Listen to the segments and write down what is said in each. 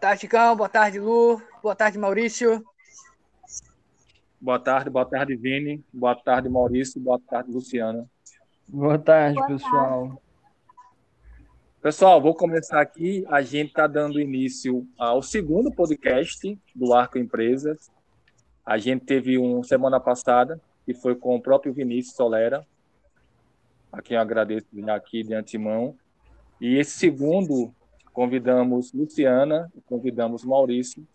tarde, Cão. Boa tarde, Lu. Boa tarde, Maurício. Boa tarde, boa tarde, Vini. Boa tarde, Maurício. Boa tarde, Luciana. Boa tarde, boa pessoal. Tarde. Pessoal, vou começar aqui. A gente está dando início ao segundo podcast do Arco Empresas. A gente teve um semana passada, que foi com o próprio Vinícius Solera, a quem eu agradeço aqui de antemão. E esse segundo, convidamos Luciana e convidamos Maurício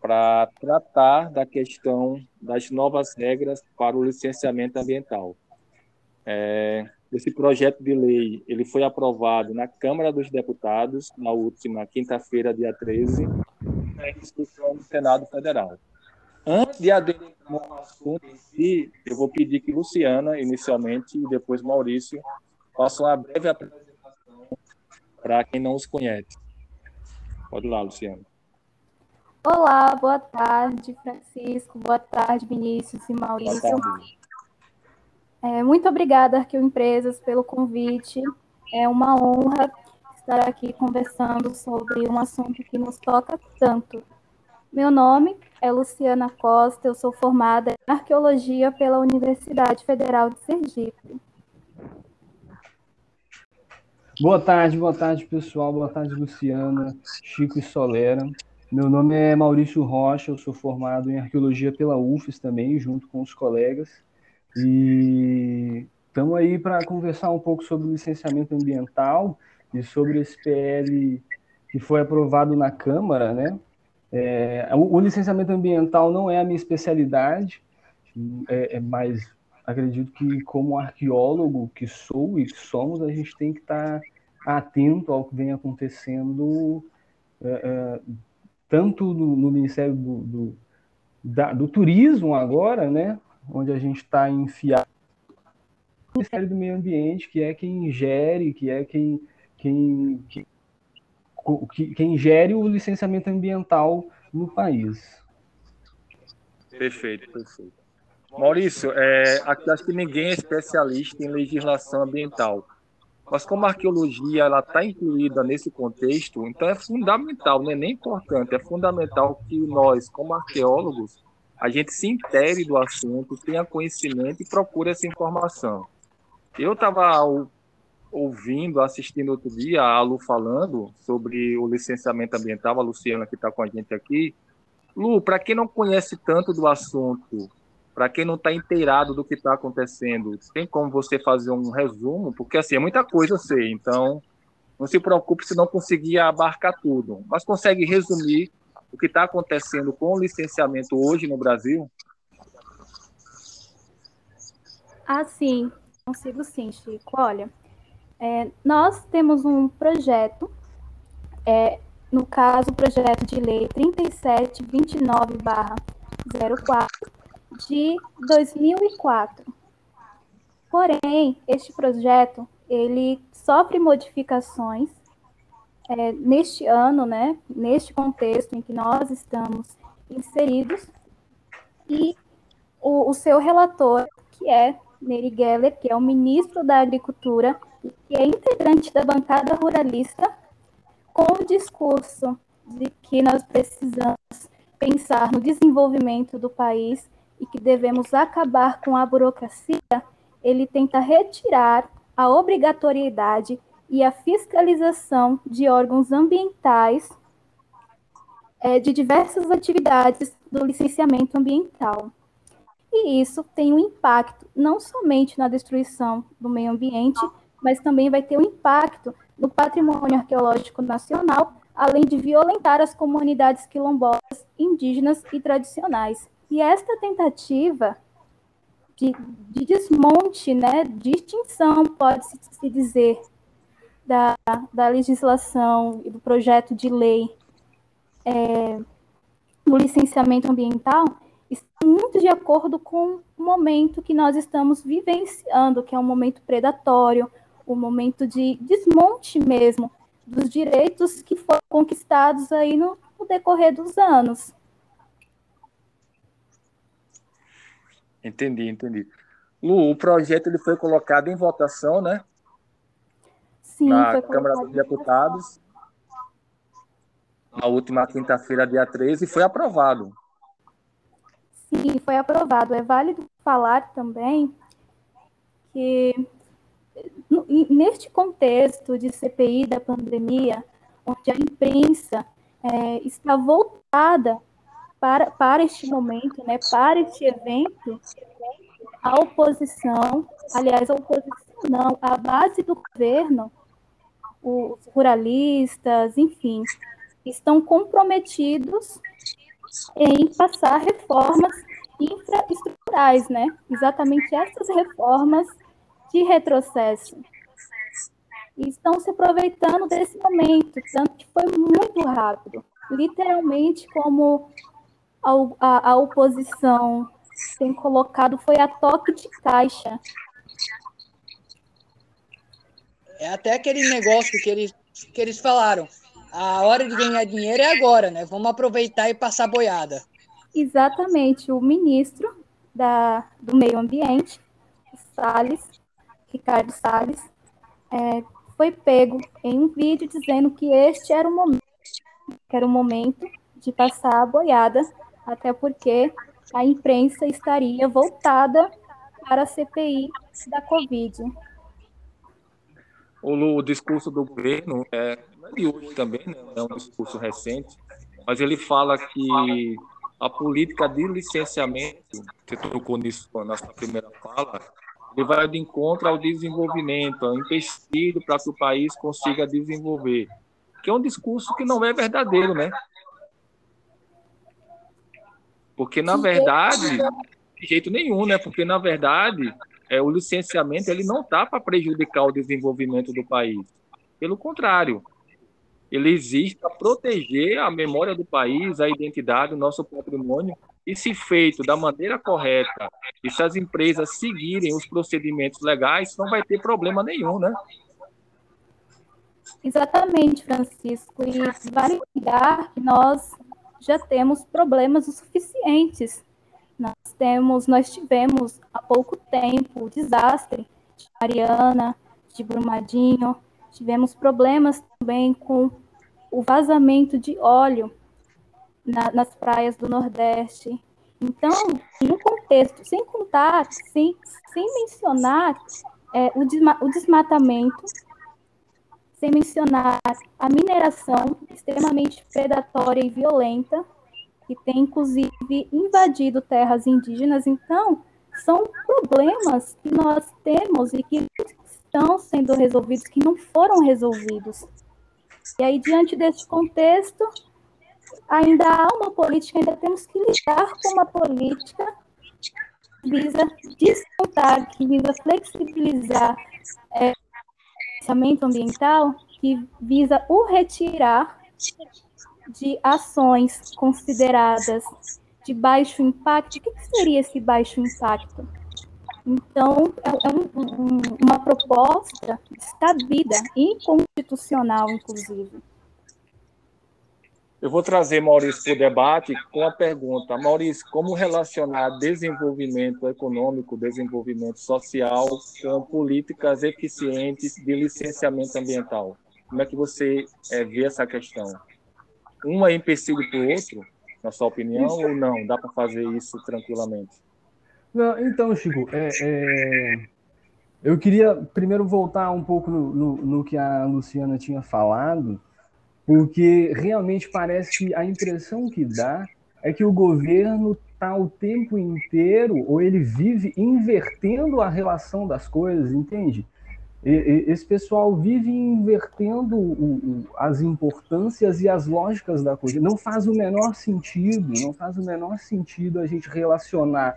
para tratar da questão das novas regras para o licenciamento ambiental. É, esse projeto de lei ele foi aprovado na Câmara dos Deputados na última quinta-feira, dia 13, na discussão do Senado Federal. Antes de aderir ao assunto eu vou pedir que Luciana, inicialmente, e depois Maurício, façam uma breve apresentação para quem não os conhece. Pode ir lá, Luciana. Olá, boa tarde, Francisco. Boa tarde, Vinícius e Maurício. É, muito obrigada, Arqueo Empresas, pelo convite. É uma honra estar aqui conversando sobre um assunto que nos toca tanto. Meu nome é Luciana Costa, eu sou formada em Arqueologia pela Universidade Federal de Sergipe. Boa tarde, boa tarde, pessoal. Boa tarde, Luciana, Chico e Solera. Meu nome é Maurício Rocha, eu sou formado em arqueologia pela UFES também, junto com os colegas. E estamos aí para conversar um pouco sobre o licenciamento ambiental e sobre esse PL que foi aprovado na Câmara, né? É, o, o, licenciamento ambiental não é a minha especialidade, é, é, acredito que como arqueólogo que sou e que somos, a gente tem que estar tá atento ao que vem acontecendo é, é tanto no, no Ministério do, do, da, do, Turismo agora, né, onde a gente está enfiado no Ministério do Meio Ambiente, que é quem gere, que é quem, quem, quem, quem gere o licenciamento ambiental no país. Perfeito, perfeito. Maurício, é, acho que ninguém é especialista em legislação ambiental. Mas como a arqueologia ela está incluída nesse contexto, então é fundamental, não é nem importante, é fundamental que nós, como arqueólogos, a gente se intere do assunto, tenha conhecimento e procure essa informação. Eu estava ouvindo, assistindo outro dia a Lu falando sobre o licenciamento ambiental, a Luciana que está com a gente aqui. Lu, para quem não conhece tanto do assunto, para quem não está inteirado do que está acontecendo, tem como você fazer um resumo? Porque assim, é muita coisa eu sei, então não se preocupe se não conseguir abarcar tudo, mas consegue resumir o que está acontecendo com o licenciamento hoje no Brasil? Ah, sim, consigo sim, Chico. Olha, é, nós temos um projeto, é, no caso, o projeto de lei 3729-04, de 2004. Porém, este projeto ele sofre modificações é, neste ano, né, neste contexto em que nós estamos inseridos, e o, o seu relator, que é Neri Geller, que é o ministro da Agricultura, que é integrante da bancada ruralista, com o discurso de que nós precisamos pensar no desenvolvimento do país e que devemos acabar com a burocracia, ele tenta retirar a obrigatoriedade e a fiscalização de órgãos ambientais é, de diversas atividades do licenciamento ambiental. E isso tem um impacto não somente na destruição do meio ambiente, mas também vai ter um impacto no patrimônio arqueológico nacional, além de violentar as comunidades quilombolas, indígenas e tradicionais. E esta tentativa de, de desmonte, né, de extinção, pode-se se dizer, da, da legislação e do projeto de lei é, do licenciamento ambiental está muito de acordo com o momento que nós estamos vivenciando, que é um momento predatório, um momento de desmonte mesmo dos direitos que foram conquistados aí no, no decorrer dos anos. Entendi, entendi. Lu, o projeto ele foi colocado em votação, né? Sim, na Câmara dos Deputados. na última quinta-feira, dia 13, e foi aprovado. Sim, foi aprovado. É válido falar também que neste contexto de CPI da pandemia, onde a imprensa é, está voltada para, para este momento, né, para este evento, a oposição, aliás, a oposição não, a base do governo, os ruralistas, enfim, estão comprometidos em passar reformas infraestruturais, né? Exatamente essas reformas de retrocesso. E estão se aproveitando desse momento, tanto que foi muito rápido. Literalmente, como a, a, a oposição tem colocado, foi a toque de caixa. É até aquele negócio que eles, que eles falaram. A hora de ganhar dinheiro é agora, né? Vamos aproveitar e passar boiada. Exatamente. O ministro da, do Meio Ambiente, Salles, Ricardo Salles, é, foi pego em um vídeo dizendo que este era o momento, que era o momento de passar a boiada, até porque a imprensa estaria voltada para a CPI da Covid. O, o discurso do governo é, é de hoje também, né? é um discurso recente, mas ele fala que a política de licenciamento, você tocou nisso na sua primeira fala, ele vai de encontro ao desenvolvimento, ao empecilho para que o país consiga desenvolver, que é um discurso que não é verdadeiro, né? Porque, na verdade, de jeito nenhum, né? Porque, na verdade, é, o licenciamento ele não está para prejudicar o desenvolvimento do país. Pelo contrário, ele existe para proteger a memória do país, a identidade, o nosso patrimônio, e se feito da maneira correta, e se as empresas seguirem os procedimentos legais, não vai ter problema nenhum, né? Exatamente, Francisco. E vale lembrar que nós já temos problemas o suficientes. Nós temos, nós tivemos há pouco tempo o desastre de Mariana, de Brumadinho, tivemos problemas também com o vazamento de óleo na, nas praias do Nordeste. Então, no contexto, sem contar, sem, sem mencionar é, o, desma, o desmatamento, sem mencionar a mineração extremamente predatória e violenta, que tem inclusive invadido terras indígenas. Então, são problemas que nós temos e que estão sendo resolvidos, que não foram resolvidos. E aí, diante desse contexto, ainda há uma política, ainda temos que lidar com uma política que visa descontar, que visa flexibilizar é, o ambiental, que visa o retirar de ações consideradas de baixo impacto. O que, seria esse baixo impacto? Então, é, um, um, uma proposta descabida, inconstitucional, inclusive. Eu vou trazer Maurício para o debate com a pergunta: Maurício, como relacionar desenvolvimento econômico, desenvolvimento social com políticas eficientes de licenciamento ambiental? Como é que você é, vê essa questão? Um é empecilho para o outro, na sua opinião, ou não? Dá para fazer isso tranquilamente? Não, então, Chico, é, é, eu queria primeiro voltar um pouco no, no, no que a Luciana tinha falado porque realmente parece que a impressão que dá é que o governo está o tempo inteiro, ou ele vive invertendo a relação das coisas, entende? esse pessoal vive invertendo o, o, as importâncias e as lógicas da coisa. Não faz o menor sentido, não faz o menor sentido a gente relacionar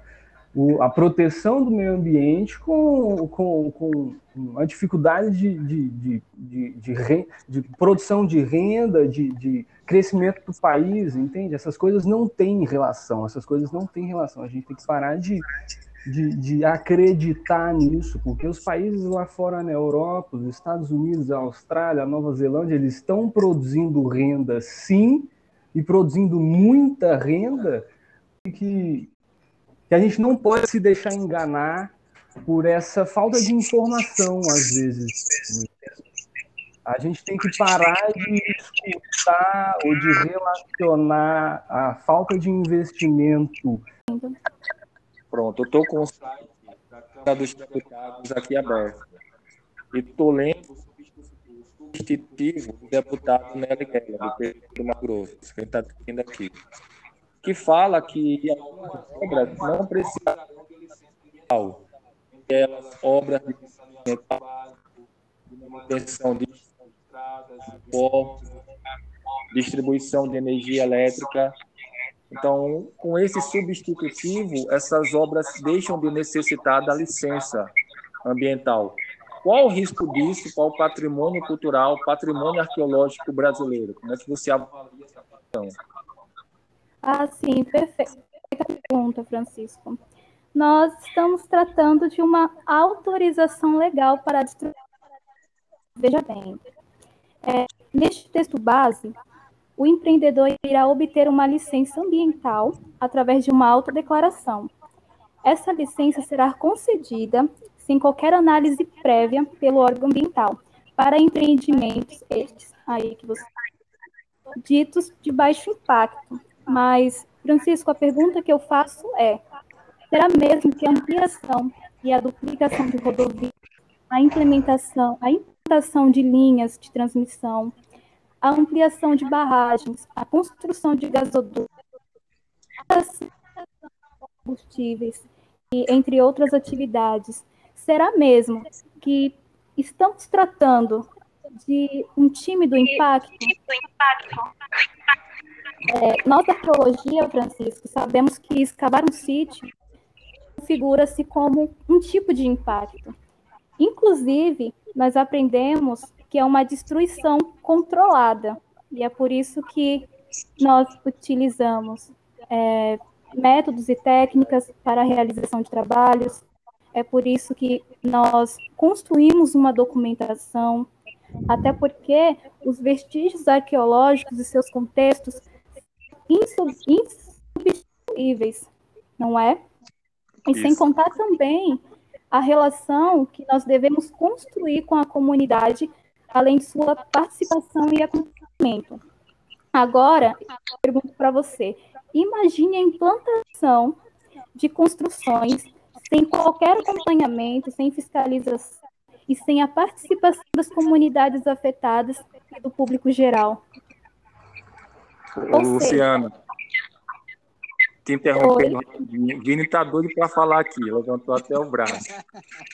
o, a proteção do meio ambiente com, com, com a dificuldade de, de, de, de, de, de produção de renda, de, de crescimento do país, entende? Essas coisas não têm relação, essas coisas não têm relação. A gente tem que parar de, de, de, acreditar nisso, porque os países lá fora na Europa, os Estados Unidos, a Austrália, a Nova Zelândia, eles estão produzindo renda sim, e produzindo muita renda que, que a gente não pode se deixar enganar por essa falta de informação, às vezes. A gente tem que parar de imputar ou de relacionar a falta de investimento. Pronto, eu estou com o site da Câmara dos Deputados aqui aberto. E estou lendo o substitutivo do deputado Nelly Guerra, do PT do Mato Grosso, que está aqui, que fala que algumas obras não precisam aquelas obras de manutenção de portos, distribuição de energia elétrica. Então, com esse substitutivo, essas obras deixam de necessitar da licença ambiental. Qual o risco disso para o patrimônio cultural, patrimônio arqueológico brasileiro? Como é que você avalia essa questão? Ah, sim, perfeita pergunta, Francisco. Nós estamos tratando de uma autorização legal para a Veja bem, é, neste texto base, o empreendedor irá obter uma licença ambiental através de uma autodeclaração. Essa licença será concedida sem qualquer análise prévia pelo órgão ambiental para empreendimentos estes aí que você ditos de baixo impacto. Mas, Francisco, a pergunta que eu faço é: será mesmo que a ampliação e a duplicação de rodovias, a implementação, a implantação de linhas de transmissão, a ampliação de barragens, a construção de gasodutos, combustíveis e entre outras atividades. Será mesmo que estamos tratando de um tímido impacto? É, nossa arqueologia, Francisco, sabemos que escavar um sítio configura-se como um tipo de impacto. Inclusive, nós aprendemos que é uma destruição controlada. E é por isso que nós utilizamos é, métodos e técnicas para a realização de trabalhos. É por isso que nós construímos uma documentação, até porque os vestígios arqueológicos e seus contextos insubstituíveis, não é? E sem contar também a relação que nós devemos construir com a comunidade, além de sua participação e acompanhamento. Agora, pergunto para você: imagine a implantação de construções sem qualquer acompanhamento, sem fiscalização e sem a participação das comunidades afetadas e do público geral. Ô, Luciana, te interrompendo. Vini está doido para falar aqui, levantou até o braço.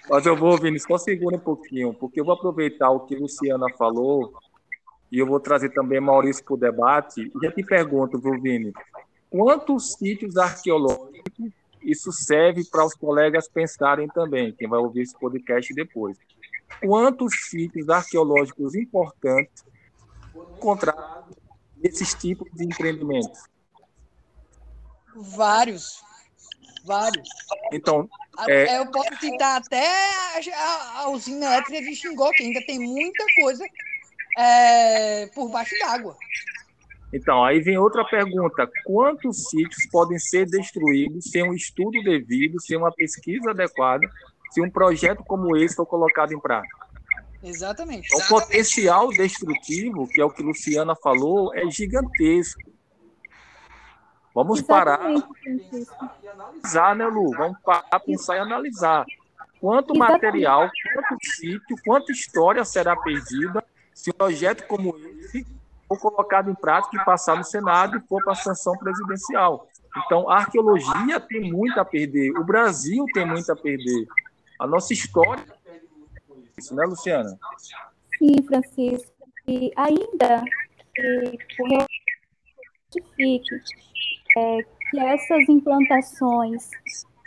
Mas eu vou, Vini, só segura um pouquinho, porque eu vou aproveitar o que a Luciana falou e eu vou trazer também Maurício para o debate. E já te pergunto, viu, Vini, quantos sítios arqueológicos isso serve para os colegas pensarem também, quem vai ouvir esse podcast depois. Quantos sítios arqueológicos importantes encontrados nesses tipos de empreendimentos? Vários. Vários. Então. É... Eu posso citar até a, a usina elétrica de Xingó, que ainda tem muita coisa é, por baixo d'água. Então, aí vem outra pergunta: quantos sítios podem ser destruídos sem um estudo devido, sem uma pesquisa adequada, se um projeto como esse for colocado em prática? Exatamente. O potencial destrutivo, que é o que Luciana falou, é gigantesco. Vamos Exatamente. parar e analisar, né, Lu? Vamos parar, pensar e analisar. Quanto Exatamente. material, quanto sítio, quanta história será perdida se um projeto como esse for colocado em prática e passar no Senado e for para a sanção presidencial. Então, a arqueologia tem muito a perder, o Brasil tem muito a perder, a nossa história isso, né, Luciana? Sim, Francisco. E ainda que justifique é, que essas implantações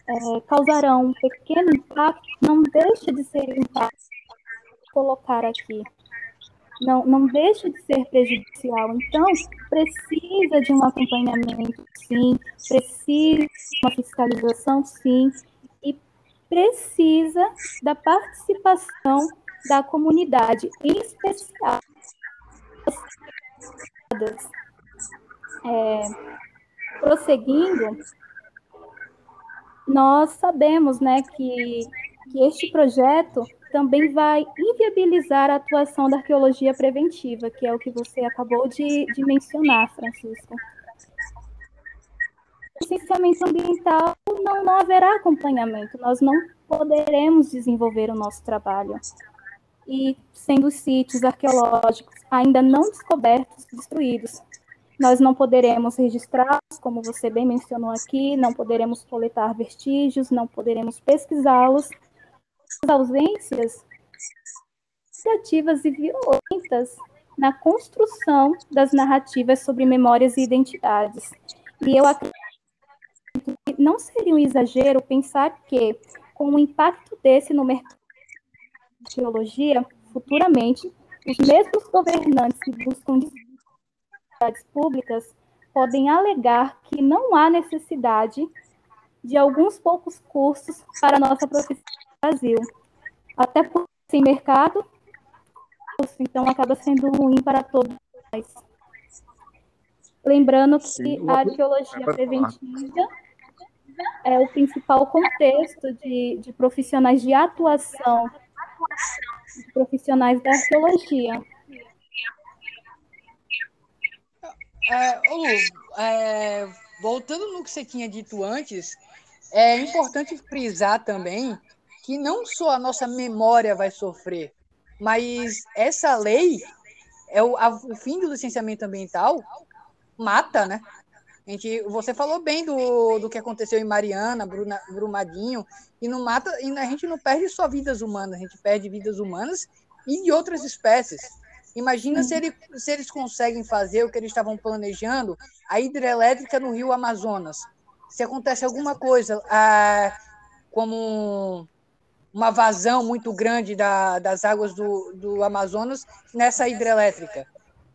é, causarão um pequeno impacto, não deixa de ser impacto colocar aqui. Não, não deixa de ser prejudicial. Então, precisa de um acompanhamento, sim, precisa de uma fiscalização, sim, precisa da participação da comunidade, em especial é, prosseguindo, nós sabemos né, que que este projeto também vai inviabilizar a atuação da arqueologia preventiva, que é o que você acabou de, de mencionar, Francisco. Licenciamento ambiental não, não haverá acompanhamento, nós não poderemos desenvolver o nosso trabalho. E sendo os sítios arqueológicos ainda não descobertos, destruídos, nós não poderemos registrá-los, como você bem mencionou aqui, não poderemos coletar vestígios, não poderemos pesquisá-los. As ausências negativas e violentas na construção das narrativas sobre memórias e identidades. E eu acredito não seria um exagero pensar que, com o impacto desse no mercado de teologia, futuramente, os mesmos governantes que buscam públicas podem alegar que não há necessidade de alguns poucos cursos para a nossa profissão no Brasil. Até por sem mercado, então acaba sendo ruim para todos nós. Lembrando que Sim, a arqueologia preventiva é o principal contexto de, de profissionais de atuação, de profissionais da arqueologia. É, Lu, é, voltando no que você tinha dito antes, é importante frisar também que não só a nossa memória vai sofrer, mas essa lei é o, a, o fim do licenciamento ambiental mata, né? A gente, você falou bem do, do que aconteceu em Mariana, Bruna, Brumadinho, e não mata, e a gente não perde só vidas humanas, a gente perde vidas humanas e de outras espécies. Imagina se, ele, se eles conseguem fazer o que eles estavam planejando, a hidrelétrica no rio Amazonas. Se acontece alguma coisa, ah, como uma vazão muito grande da, das águas do, do Amazonas nessa hidrelétrica.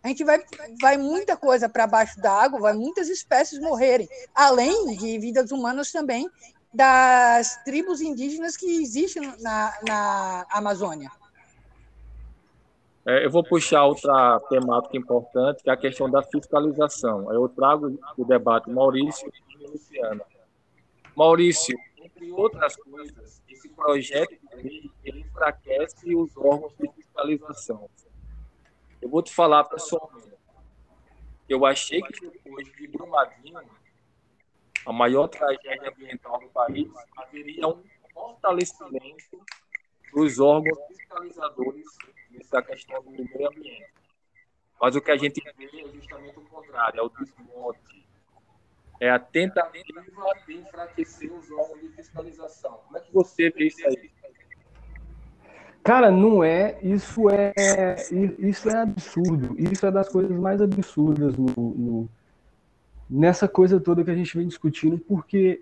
A gente vai, vai muita coisa para baixo da água, vai muitas espécies morrerem, além de vidas humanas também das tribos indígenas que existem na, na Amazônia. É, eu vou puxar outra temática importante, que é a questão da fiscalização. Eu trago o debate Maurício e Luciana. Maurício, entre outras coisas, esse projeto ele enfraquece os órgãos de fiscalização. Eu vou te falar pessoalmente. Eu achei que depois de Brumadinho, a maior tragédia ambiental do país, haveria um fortalecimento dos órgãos fiscalizadores nessa questão do meio ambiente. Mas o que a gente vê é justamente o contrário, é o desmonte, é a tentativa de enfraquecer os órgãos de fiscalização. Como é que você vê isso aí? Cara, não é. Isso é isso é absurdo. Isso é das coisas mais absurdas no, no nessa coisa toda que a gente vem discutindo, porque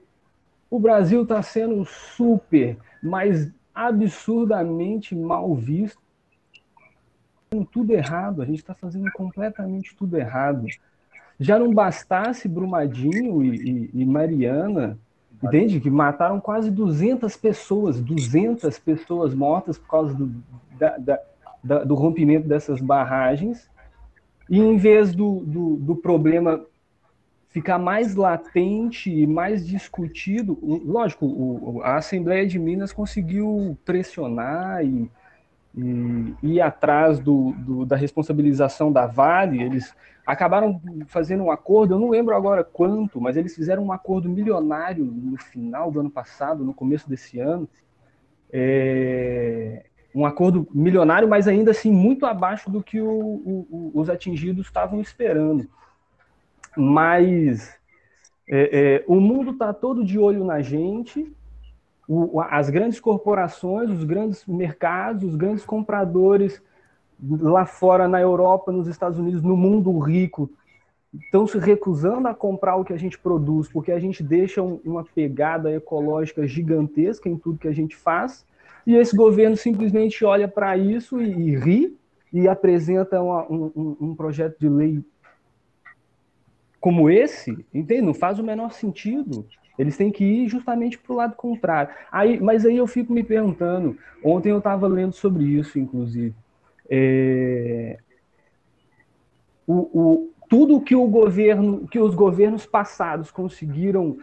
o Brasil está sendo super, mas absurdamente mal visto tudo errado, a gente está fazendo completamente tudo errado. Já não bastasse Brumadinho e, e, e Mariana, entende? Que mataram quase 200 pessoas, 200 pessoas mortas por causa do, da, da, da, do rompimento dessas barragens. E em vez do, do, do problema ficar mais latente e mais discutido, lógico, a Assembleia de Minas conseguiu pressionar e e ir atrás do, do, da responsabilização da Vale, eles acabaram fazendo um acordo, eu não lembro agora quanto, mas eles fizeram um acordo milionário no final do ano passado, no começo desse ano, é, um acordo milionário, mas ainda assim muito abaixo do que o, o, os atingidos estavam esperando. Mas é, é, o mundo está todo de olho na gente, o, as grandes corporações, os grandes mercados, os grandes compradores lá fora na Europa, nos Estados Unidos, no mundo rico, estão se recusando a comprar o que a gente produz, porque a gente deixa uma pegada ecológica gigantesca em tudo que a gente faz, e esse governo simplesmente olha para isso e, e, ri e apresenta uma, um, um projeto de lei como esse, entende? Não faz o menor sentido. Eles têm que ir justamente para o lado contrário. Aí, mas aí eu fico me perguntando. Ontem eu estava lendo sobre isso, inclusive. É, o, o, tudo que o governo, que os governos passados conseguiram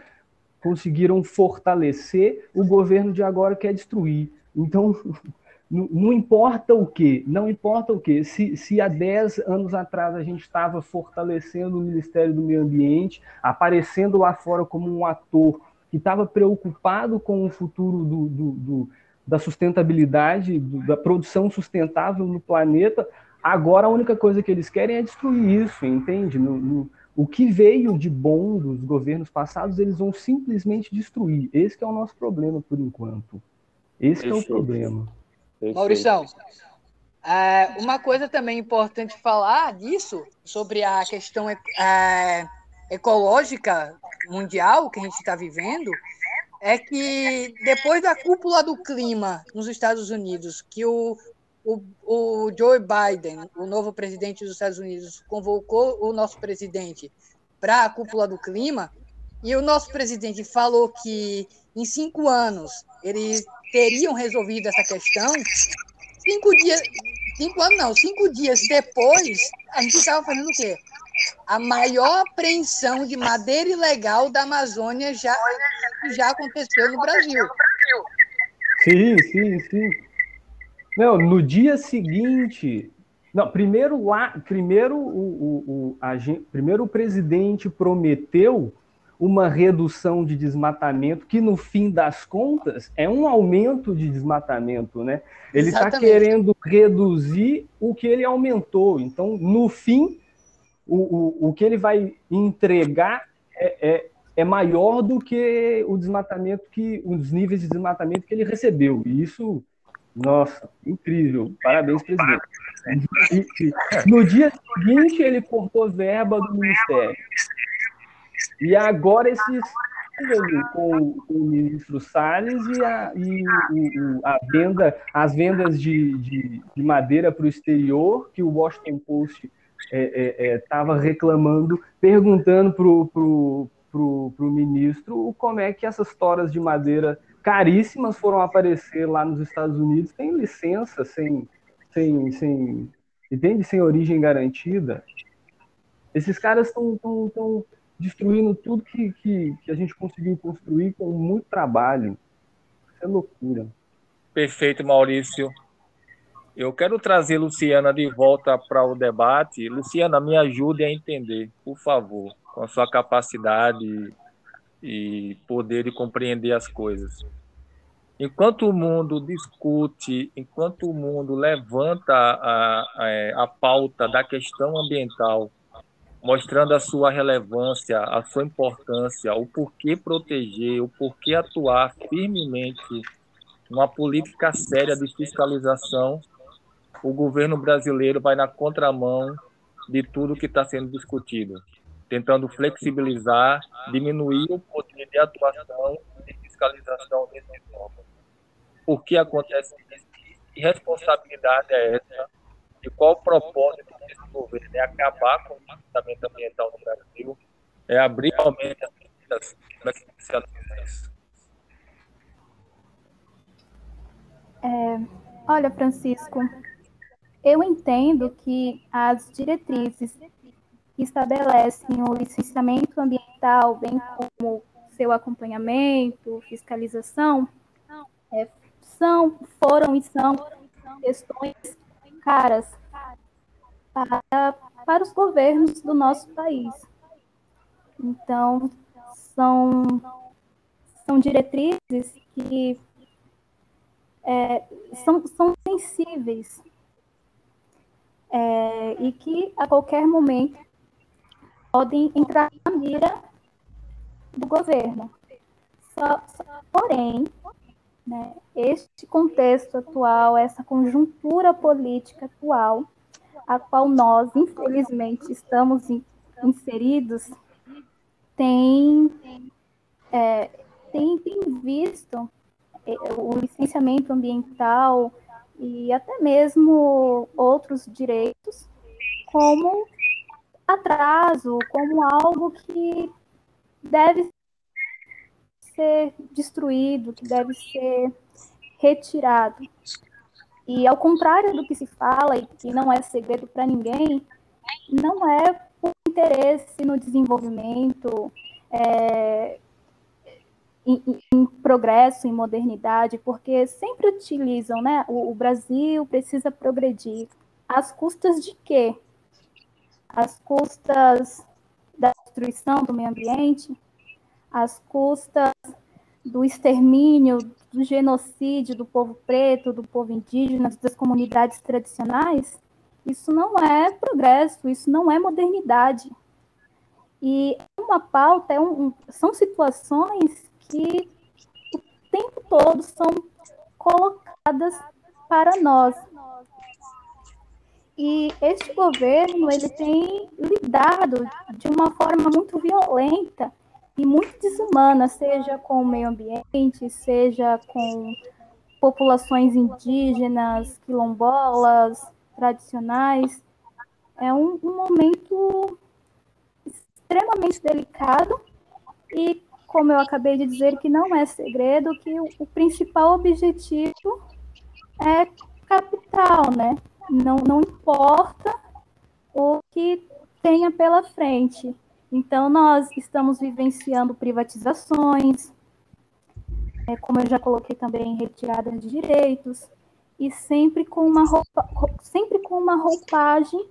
conseguiram fortalecer, o governo de agora quer destruir. Então, não, não importa o que, não importa o que. Se, se há 10 anos atrás a gente estava fortalecendo o Ministério do Meio Ambiente, aparecendo lá fora como um ator que estava preocupado com o futuro do, do, do da sustentabilidade, do, da produção sustentável no planeta, agora a única coisa que eles querem é destruir isso, entende? No, no, o que veio de bom dos governos passados, eles vão simplesmente destruir. Esse é o nosso problema por enquanto. Esse é o problema. Maurição, é, uma coisa também importante falar disso, sobre a questão é, ecológica mundial que a gente está vivendo, é que depois da cúpula do clima nos Estados Unidos, que o, o, o Joe Biden, o novo presidente dos Estados Unidos, convocou o nosso presidente para a cúpula do clima, e o nosso presidente falou que em cinco anos eles teriam resolvido essa questão, cinco dias, cinco anos não, cinco dias depois, a gente estava fazendo o quê? A maior apreensão de madeira ilegal da Amazônia já, já aconteceu no Brasil. Sim, sim, sim. Não, no dia seguinte, não, primeiro lá, primeiro o, o, o a, primeiro o presidente prometeu uma redução de desmatamento, que no fim das contas é um aumento de desmatamento, né? Ele está querendo reduzir o que ele aumentou. Então, no fim, o, o, o que ele vai entregar é, é, é maior do que o desmatamento que os níveis de desmatamento que ele recebeu. E isso, nossa, incrível. Parabéns, presidente. no dia seguinte, ele cortou verba do ministério. E agora esses com o ministro Salles e, a, e o, a venda, as vendas de, de, de madeira para o exterior, que o Washington Post estava é, é, é, reclamando, perguntando para o pro, pro, pro ministro como é que essas toras de madeira caríssimas foram aparecer lá nos Estados Unidos sem licença, sem, sem, sem entende? Sem origem garantida. Esses caras estão tão, tão destruindo tudo que, que, que a gente conseguiu construir com muito trabalho. Isso é loucura. Perfeito, Maurício. Eu quero trazer Luciana de volta para o debate. Luciana, me ajude a entender, por favor, com a sua capacidade e poder de compreender as coisas. Enquanto o mundo discute, enquanto o mundo levanta a, a, a pauta da questão ambiental mostrando a sua relevância, a sua importância, o porquê proteger, o porquê atuar firmemente numa política séria de fiscalização, o governo brasileiro vai na contramão de tudo que está sendo discutido, tentando flexibilizar, diminuir o poder de atuação e fiscalização desse reforma. Por que acontece isso? Que responsabilidade é essa de qual propósito desse governo é acabar com o tratamento ambiental no Brasil, é abrir realmente as isso. É, olha, Francisco, eu entendo que as diretrizes que estabelecem o licenciamento ambiental, bem como seu acompanhamento, fiscalização, é, são, foram e são questões caras para, para os governos do nosso país. Então, são, são diretrizes que é, são, são sensíveis é, e que a qualquer momento podem entrar na mira do governo. Só, só, porém, né? Este contexto atual, essa conjuntura política atual, a qual nós, infelizmente, estamos inseridos, tem, é, tem, tem visto é, o licenciamento ambiental e até mesmo outros direitos como atraso, como algo que deve ser destruído, que deve ser retirado. E ao contrário do que se fala e que não é segredo para ninguém, não é por interesse no desenvolvimento, é, em, em, progresso, em modernidade, porque sempre utilizam, né? O, o, Brasil precisa progredir. Às custas de quê? Às custas da destruição do meio ambiente, às custas do extermínio, do genocídio do povo preto, do povo indígena, das comunidades tradicionais. Isso não é progresso, isso não é modernidade. E uma pauta, é um, são situações que o tempo todo são colocadas para nós. E este governo ele tem lidado de uma forma muito violenta e muito desumana, seja com o meio ambiente, seja com populações indígenas, quilombolas, tradicionais. É um, um momento extremamente delicado e, como eu acabei de dizer, que não é segredo, que o, o principal objetivo é capital, né? Não, não importa o que tenha pela frente. Então, nós estamos vivenciando privatizações, é, como eu já coloquei também, retirada de direitos, e sempre com uma, roupa, sempre com uma roupagem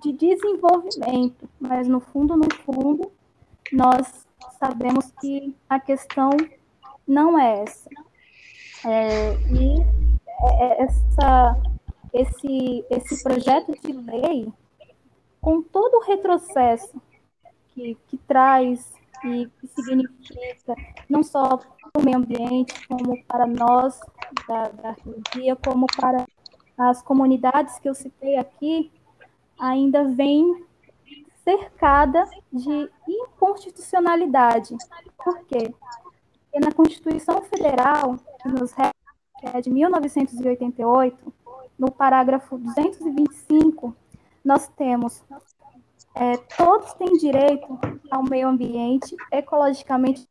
de desenvolvimento, mas no fundo, no fundo, nós sabemos que a questão não é essa. É, e é, essa, esse, esse projeto de lei, com todo o retrocesso que, que traz e que significa, não só para o meio ambiente, como para nós da, da arqueologia, como para as comunidades que eu citei aqui, ainda vem cercada de inconstitucionalidade. Por quê? Porque na Constituição Federal, que nos é de 1988, no parágrafo 225, nós temos é, todos têm direito ao meio ambiente ecologicamente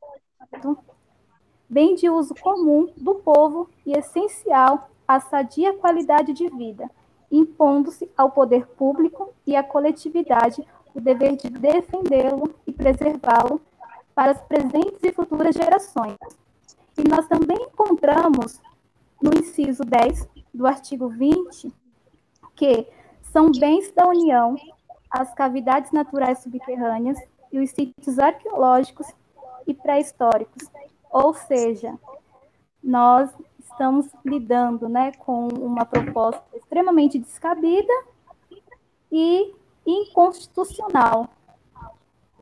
bem de uso comum do povo e essencial à sadia qualidade de vida, impondo-se ao poder público e à coletividade o dever de defendê-lo e preservá-lo para as presentes e futuras gerações. E nós também encontramos no inciso 10 do artigo 20 que são bens da União as cavidades naturais subterrâneas e os sítios arqueológicos e pré-históricos. Ou seja, nós estamos lidando né, com uma proposta extremamente descabida e inconstitucional,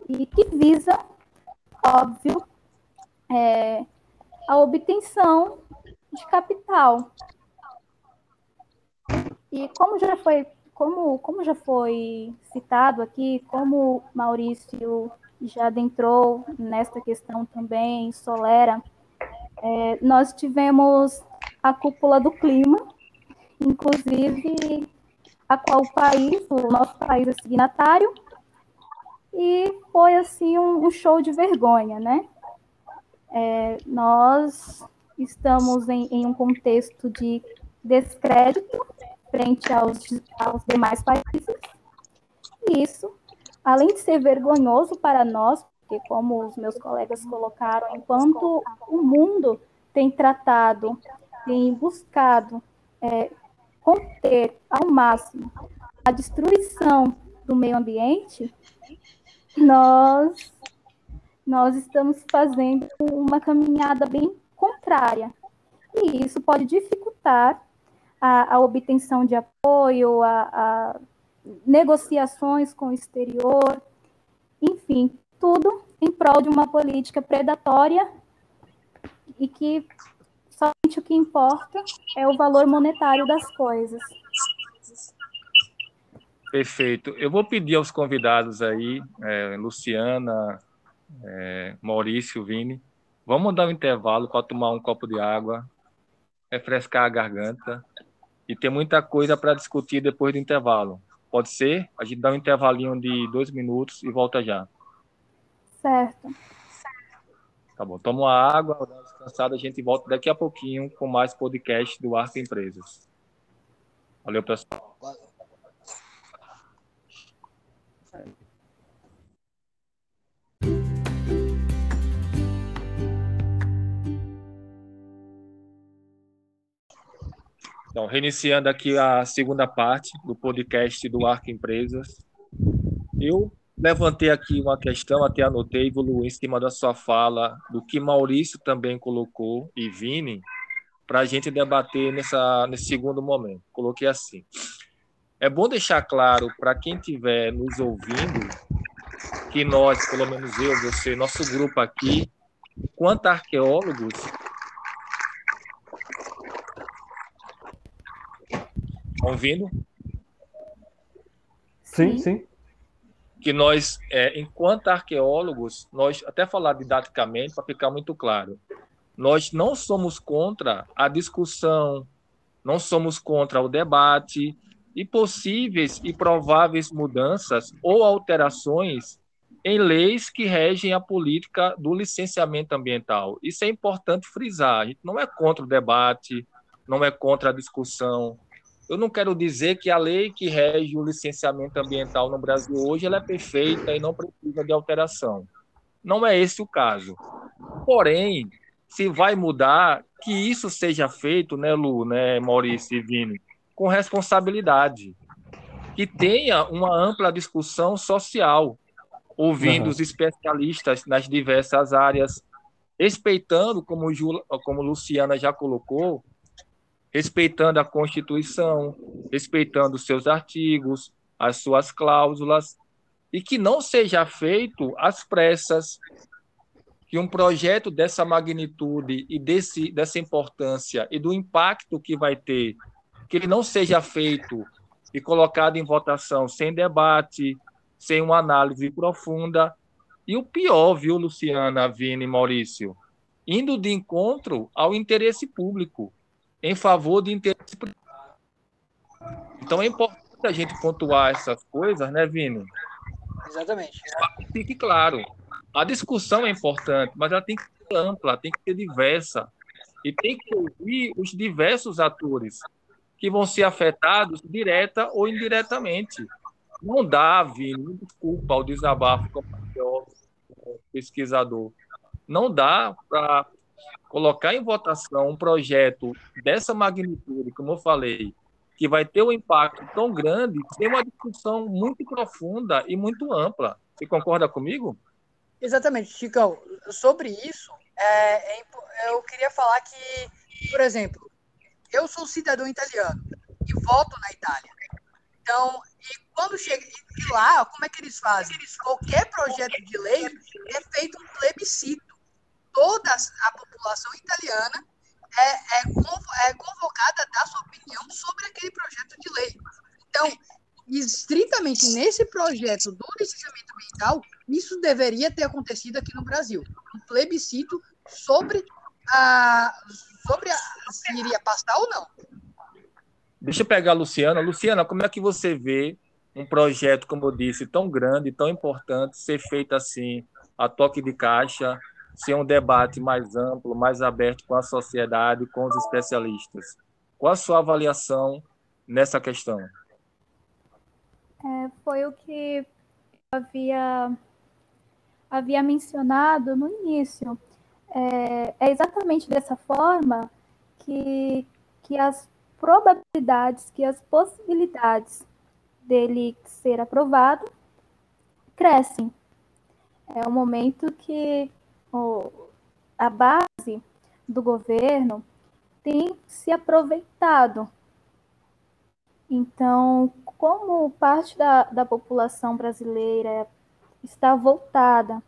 e que visa, óbvio, é, a obtenção de capital. E como já foi, como, como já foi citado aqui, como Maurício já adentrou nesta questão também, Solera, é, nós tivemos a cúpula do clima, inclusive a qual o país, o nosso país é signatário, e foi assim um, um show de vergonha, né? É, nós estamos em, em, um contexto de descrédito frente aos, aos demais países, e isso, além de ser vergonhoso para nós, porque como os meus colegas colocaram, enquanto o mundo tem tratado, tem buscado é, conter ao máximo a destruição do meio ambiente, nós nós estamos fazendo uma caminhada bem contrária. E isso pode dificultar a, a obtenção de apoio, a, a negociações com o exterior, enfim, tudo em prol de uma política predatória e que somente o que importa é o valor monetário das coisas. Perfeito. Eu vou pedir aos convidados aí, é, Luciana, é, Maurício, Vini, vamos dar um intervalo para tomar um copo de água, refrescar a garganta e tem muita coisa para discutir depois do intervalo. Pode ser? A gente dá um intervalinho de dois minutos e volta já. Certo. Tá bom. Toma uma água, dá uma descansada, a gente volta daqui a pouquinho com mais podcast do Arco Empresas. Valeu, pessoal. Então, reiniciando aqui a segunda parte do podcast do Arco Empresas. Eu levantei aqui uma questão, até anotei, Lu, em cima da sua fala, do que Maurício também colocou, e Vini, para a gente debater nessa, nesse segundo momento. Coloquei assim. É bom deixar claro para quem estiver nos ouvindo que nós, pelo menos eu, você, nosso grupo aqui, quanto arqueólogos, ouvindo? Sim, sim. Que nós, é, enquanto arqueólogos, nós, até falar didaticamente, para ficar muito claro, nós não somos contra a discussão, não somos contra o debate e possíveis e prováveis mudanças ou alterações em leis que regem a política do licenciamento ambiental. Isso é importante frisar. A gente não é contra o debate, não é contra a discussão. Eu não quero dizer que a lei que rege o licenciamento ambiental no Brasil hoje ela é perfeita e não precisa de alteração. Não é esse o caso. Porém, se vai mudar, que isso seja feito, né, Lu, né, Maurício e Vini, com responsabilidade, que tenha uma ampla discussão social, ouvindo uhum. os especialistas nas diversas áreas, respeitando, como, Ju, como Luciana já colocou, respeitando a Constituição, respeitando os seus artigos, as suas cláusulas, e que não seja feito às pressas, que um projeto dessa magnitude e desse, dessa importância e do impacto que vai ter, que ele não seja feito e colocado em votação sem debate, sem uma análise profunda. E o pior, viu, Luciana, Vini Maurício? Indo de encontro ao interesse público, em favor de interesse privado. Então é importante a gente pontuar essas coisas, né, Vini? Exatamente. Fique claro. A discussão é importante, mas ela tem que ser ampla, tem que ser diversa. E tem que ouvir os diversos atores que vão ser afetados direta ou indiretamente. Não dá, Vini, desculpa o desabafo como pesquisador. Não dá para colocar em votação um projeto dessa magnitude, como eu falei, que vai ter um impacto tão grande, tem uma discussão muito profunda e muito ampla. Você concorda comigo? Exatamente, Chicão. Sobre isso, é, é, eu queria falar que, por exemplo, eu sou cidadão italiano e voto na Itália. Então, e quando chega e lá, como é que eles fazem? Qualquer projeto de lei é feito um plebiscito. Toda a população italiana é, é, é convocada a dar sua opinião sobre aquele projeto de lei. Então, estritamente nesse projeto do licenciamento ambiental, isso deveria ter acontecido aqui no Brasil. Um plebiscito sobre a, sobre a, se iria passar ou não. Deixa eu pegar a Luciana. Luciana, como é que você vê um projeto, como eu disse, tão grande, tão importante, ser feito assim, a toque de caixa, ser um debate mais amplo, mais aberto com a sociedade, com os especialistas? Qual a sua avaliação nessa questão? É, foi o que eu havia, havia mencionado no início. É, é exatamente dessa forma que, que as probabilidades, que as possibilidades dele ser aprovado crescem. É um momento que o, a base do governo tem se aproveitado. Então, como parte da, da população brasileira está voltada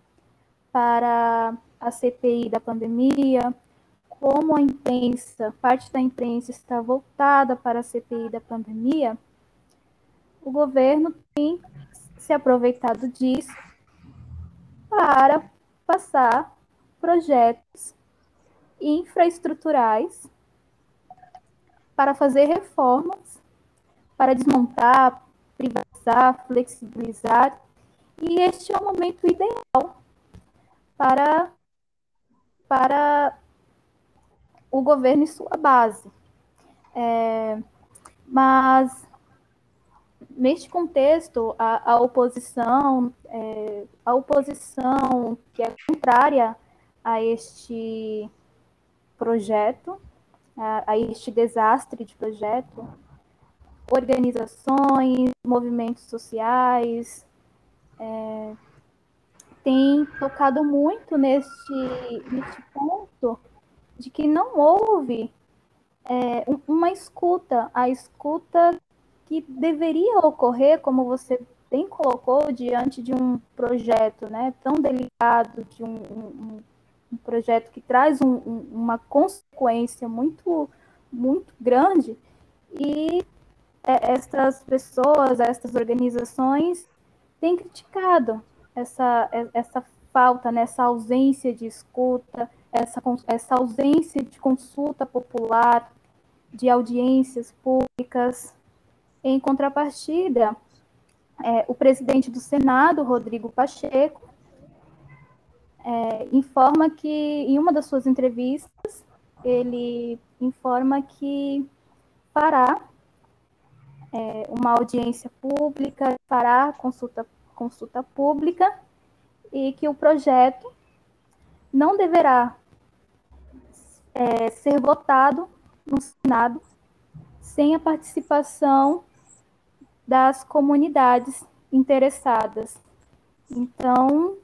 para a CPI da pandemia, como a imprensa, parte da imprensa está voltada para a CPI da pandemia, o governo tem se aproveitado disso para passar projetos infraestruturais para fazer reformas, para desmontar, privatizar, flexibilizar. E este é o momento ideal para, para o governo e sua base. É, mas, neste contexto, a, a oposição, é, a oposição que é contrária a este projeto, a, a este desastre de projeto, organizações, movimentos sociais, é, tem tocado muito neste, neste ponto de que não houve é, uma escuta, a escuta que deveria ocorrer, como você bem colocou, diante de um projeto né, tão delicado, de um, um, um projeto que traz um, uma consequência muito, muito grande, e é, essas pessoas, essas organizações têm criticado essa, essa falta, né, essa ausência de escuta, essa, essa ausência de consulta popular, de audiências públicas. Em contrapartida, é, o presidente do Senado, Rodrigo Pacheco, é, informa que, em uma das suas entrevistas, ele informa que fará é, uma audiência pública, fará consulta, consulta pública e que o projeto não deverá é, ser votado no Senado sem a participação das comunidades interessadas. Então,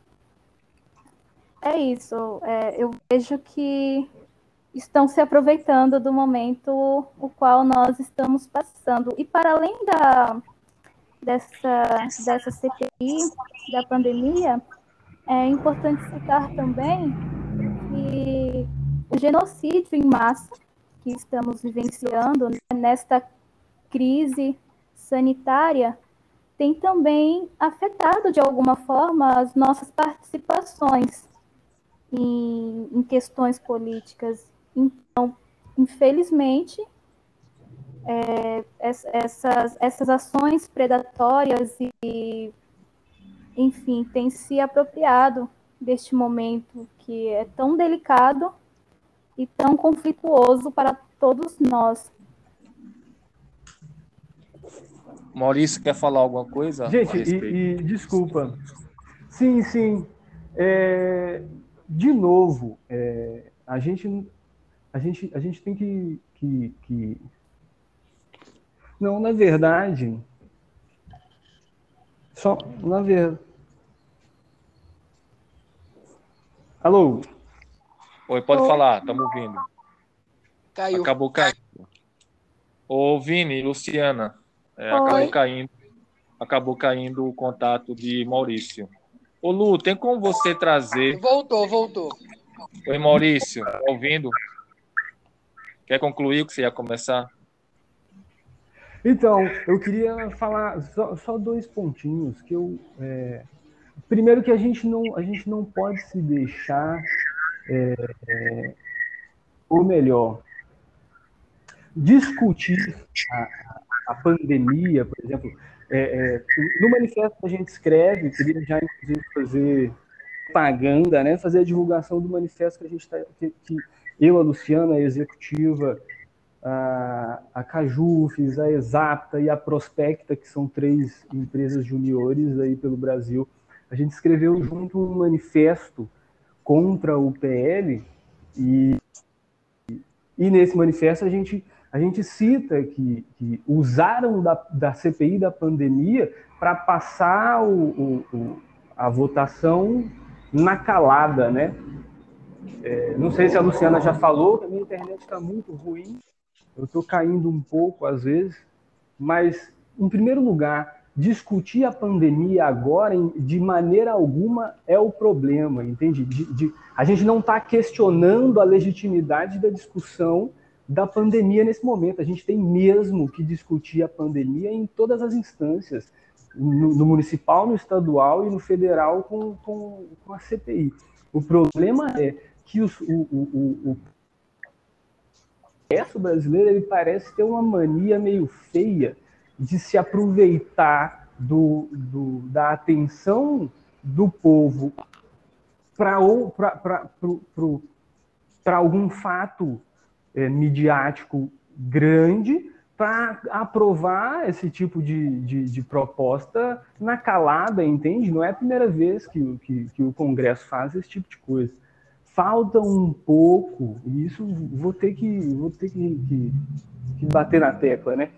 é isso. É, eu vejo que estão se aproveitando do momento o qual nós estamos passando. E para além da, dessa, dessa CPI, da pandemia, é importante citar também que o genocídio em massa que estamos vivenciando né, nesta crise sanitária tem também afetado de alguma forma as nossas participações em, em questões políticas. Então, infelizmente, é, essas, essas ações predatórias e, enfim, têm se apropriado deste momento que é tão delicado e tão conflituoso para todos nós. Maurício, quer falar alguma coisa? Gente, e, e, desculpa. Sim, sim. É, de novo, é, a, gente, a, gente, a gente tem que, que, que. Não, na verdade. Só, na verdade. Alô? Oi, pode falar, estamos ouvindo. Caiu. Acabou caindo. Ô, Vini, Luciana, é, acabou caindo. Acabou caindo o contato de Maurício. Ô, Lu, tem como você trazer. Voltou, voltou. Oi, Maurício, tá ouvindo? Quer concluir o que você ia começar? Então, eu queria falar só, só dois pontinhos que eu. É... Primeiro que a gente não, a gente não pode se deixar é, é, ou melhor, discutir a, a pandemia, por exemplo, é, é, no manifesto que a gente escreve, queria já inclusive fazer propaganda, né, fazer a divulgação do manifesto que a gente está, que, que, eu, a Luciana, a executiva, a, a Cajufes, a Exapta e a Prospecta, que são três empresas juniores aí pelo Brasil, a gente escreveu junto um manifesto contra o PL e, e nesse manifesto a gente, a gente cita que, que usaram da, da CPI da pandemia para passar o, o, o, a votação na calada, né? É, não sei se a Luciana já falou, a minha internet está muito ruim, eu estou caindo um pouco às vezes, mas, em primeiro lugar, discutir a pandemia agora, de maneira alguma, é o problema, entende? De, de, a gente não está questionando a legitimidade da discussão da pandemia nesse momento. A gente tem mesmo que discutir a pandemia em todas as instâncias, no, no municipal, no estadual e no federal com, com, com, a CPI. O problema é que os, o, o, o, o brasileiro ele parece ter uma mania meio feia de se aproveitar do, do da atenção do povo para algum fato é, midiático grande para aprovar esse tipo de, de, de, proposta na calada, entende? Não é a primeira vez que, que, que o Congresso faz esse tipo de coisa. falta um pouco, e isso vou ter que, vou ter que, que, que bater na tecla, né?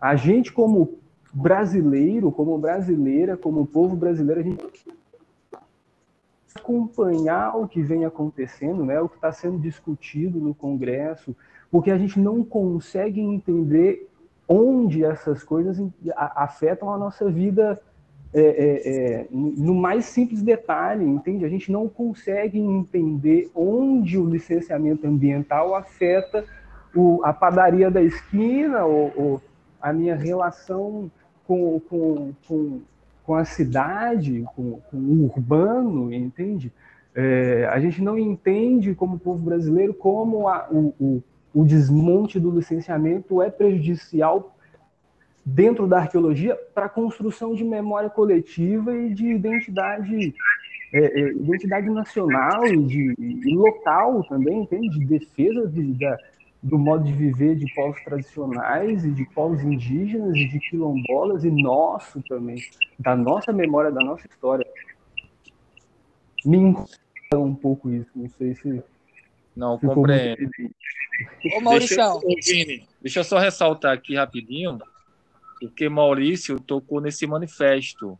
A gente, como brasileiro, como brasileira, como povo brasileiro, a gente acompanhar o que vem acontecendo, né, o que está sendo discutido no Congresso, porque a gente não consegue entender onde essas coisas afetam a nossa vida é, é, é, no mais simples detalhe, entende? A gente não consegue entender onde o licenciamento ambiental afeta o, a padaria da esquina ou, ou a minha relação com, com, com, com a cidade, com, com o urbano, entende? É, a gente não entende, como povo brasileiro, como a, o, o, o desmonte do licenciamento é prejudicial dentro da arqueologia para a construção de memória coletiva e de identidade é, é, identidade nacional e, de, e local também, entende? De defesa de, da, do modo de viver de povos tradicionais e de povos indígenas e de quilombolas e nosso também, da nossa memória, da nossa história. Me incomoda um pouco isso, não sei se. Não, compreendo. Ô, Maurício. Deixa, deixa eu só ressaltar aqui rapidinho, porque Maurício tocou nesse manifesto.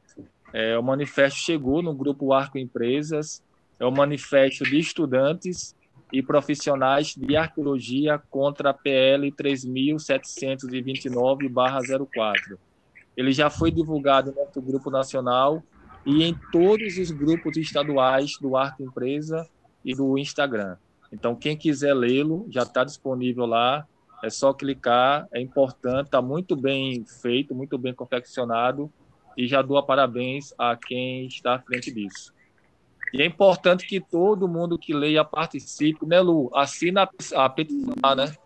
É, o manifesto chegou no grupo Arco Empresas, é o manifesto de estudantes e profissionais de arqueologia contra a PL 3729-04. Ele já foi divulgado no grupo nacional e em todos os grupos estaduais do Arco Empresa e do Instagram. Então, quem quiser lê-lo, já está disponível lá. É só clicar, é importante, está muito bem feito, muito bem confeccionado e já dou parabéns a quem está à frente disso. E é importante que todo mundo que leia participe, né, Lu? Assina a petição, né?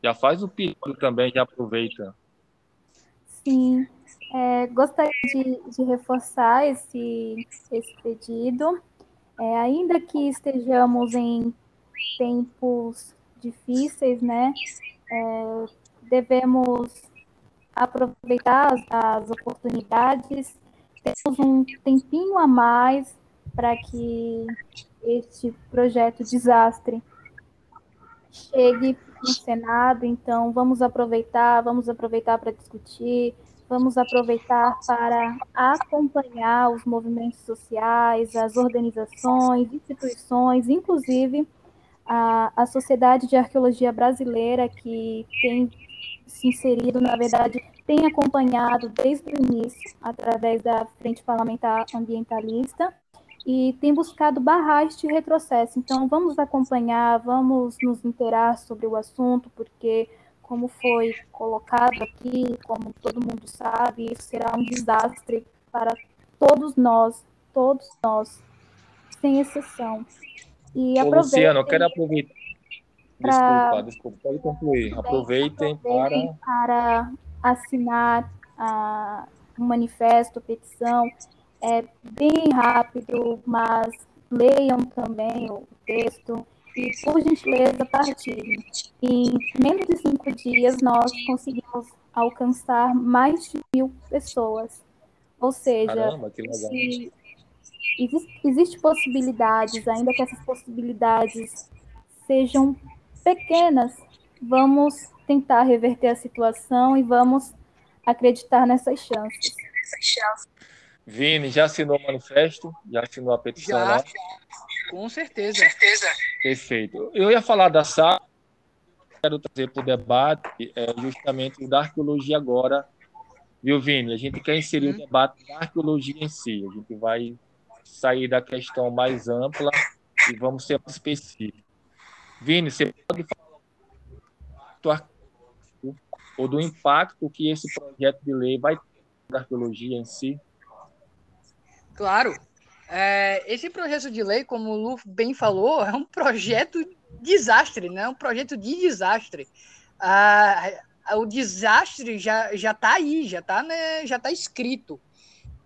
Já faz o pedido também, já aproveita. Sim. É, gostaria de, de, reforçar esse, esse pedido. É, ainda que estejamos em tempos difíceis, né? É, devemos aproveitar as, as oportunidades temos um tempinho a mais para que este projeto desastre chegue no Senado, então vamos aproveitar, vamos aproveitar para discutir, vamos aproveitar para acompanhar os movimentos sociais, as organizações, instituições, inclusive a, a Sociedade de Arqueologia Brasileira, que tem inserido, na verdade, tem acompanhado desde o início, através da Frente Parlamentar Ambientalista, e tem buscado barrar este retrocesso. Então, vamos acompanhar, vamos nos interar sobre o assunto, porque, como foi colocado aqui, como todo mundo sabe, isso será um desastre para todos nós, todos nós, sem exceção. E Ô, Luciano, eu quero aproveitar Desculpa, desculpa, pode concluir. Aproveitem, aproveitem para... para assinar a, um manifesto, petição. É bem rápido, mas leiam também o texto e, por gentileza, partilhem. Em menos de cinco dias, nós conseguimos alcançar mais de mil pessoas. Ou seja, Caramba, se existe, existe possibilidades, ainda que essas possibilidades sejam pequenas, vamos tentar reverter a situação e vamos acreditar nessas chances. Vini, já assinou o manifesto? Já assinou a petição já, lá? Com certeza. certeza. Perfeito. Eu ia falar da SAP, quero trazer para o debate é, justamente o da arqueologia agora, viu, Vini? A gente quer inserir hum. o debate da arqueologia em si. A gente vai sair da questão mais ampla e vamos ser mais específicos. Vini, você pode falar ou do impacto que esse projeto de lei vai ter na arqueologia em si? Claro. É, esse projeto de lei, como o Lu bem falou, é um projeto desastre, né? Um projeto de desastre. Ah, o desastre já já está aí, já está né, já tá escrito.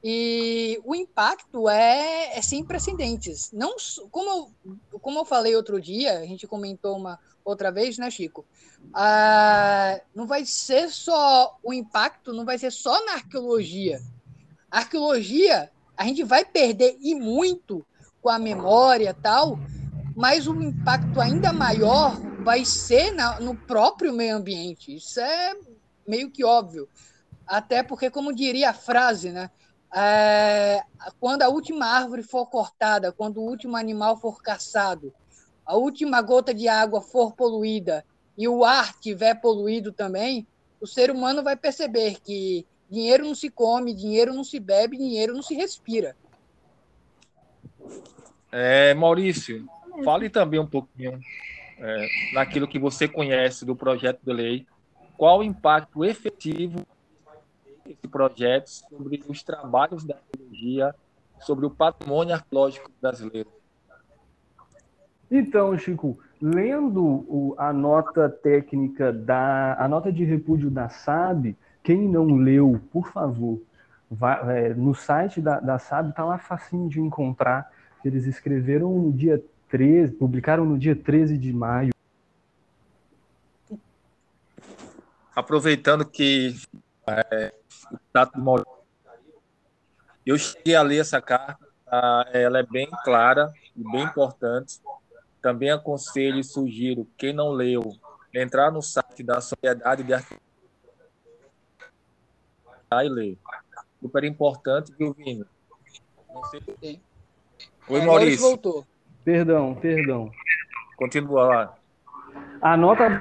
E o impacto é, é sem precedentes. Não, como, eu, como eu falei outro dia, a gente comentou uma outra vez, né, Chico? Ah, não vai ser só o impacto, não vai ser só na arqueologia. A arqueologia, a gente vai perder e muito com a memória tal, mas o impacto ainda maior vai ser na, no próprio meio ambiente. Isso é meio que óbvio. Até porque, como diria a frase, né? É, quando a última árvore for cortada, quando o último animal for caçado, a última gota de água for poluída e o ar tiver poluído também, o ser humano vai perceber que dinheiro não se come, dinheiro não se bebe, dinheiro não se respira. É, Maurício, fale também um pouquinho é, naquilo que você conhece do projeto de lei. Qual o impacto efetivo desse projeto sobre os trabalhos da arqueologia, sobre o patrimônio arqueológico brasileiro? Então, Chico, lendo o, a nota técnica da a nota de repúdio da SAB, quem não leu, por favor, vai, é, no site da, da SAB está lá facinho de encontrar. Eles escreveram no dia 13, publicaram no dia 13 de maio. Aproveitando que é, o Tato eu cheguei a ler essa carta, tá? ela é bem clara e bem importante. Também aconselho e sugiro, quem não leu, entrar no site da Sociedade de Arquitetura e ler. Super importante, viu, Vini? Sim. Oi, é, Maurício. voltou. Perdão, perdão. Continua lá. A nota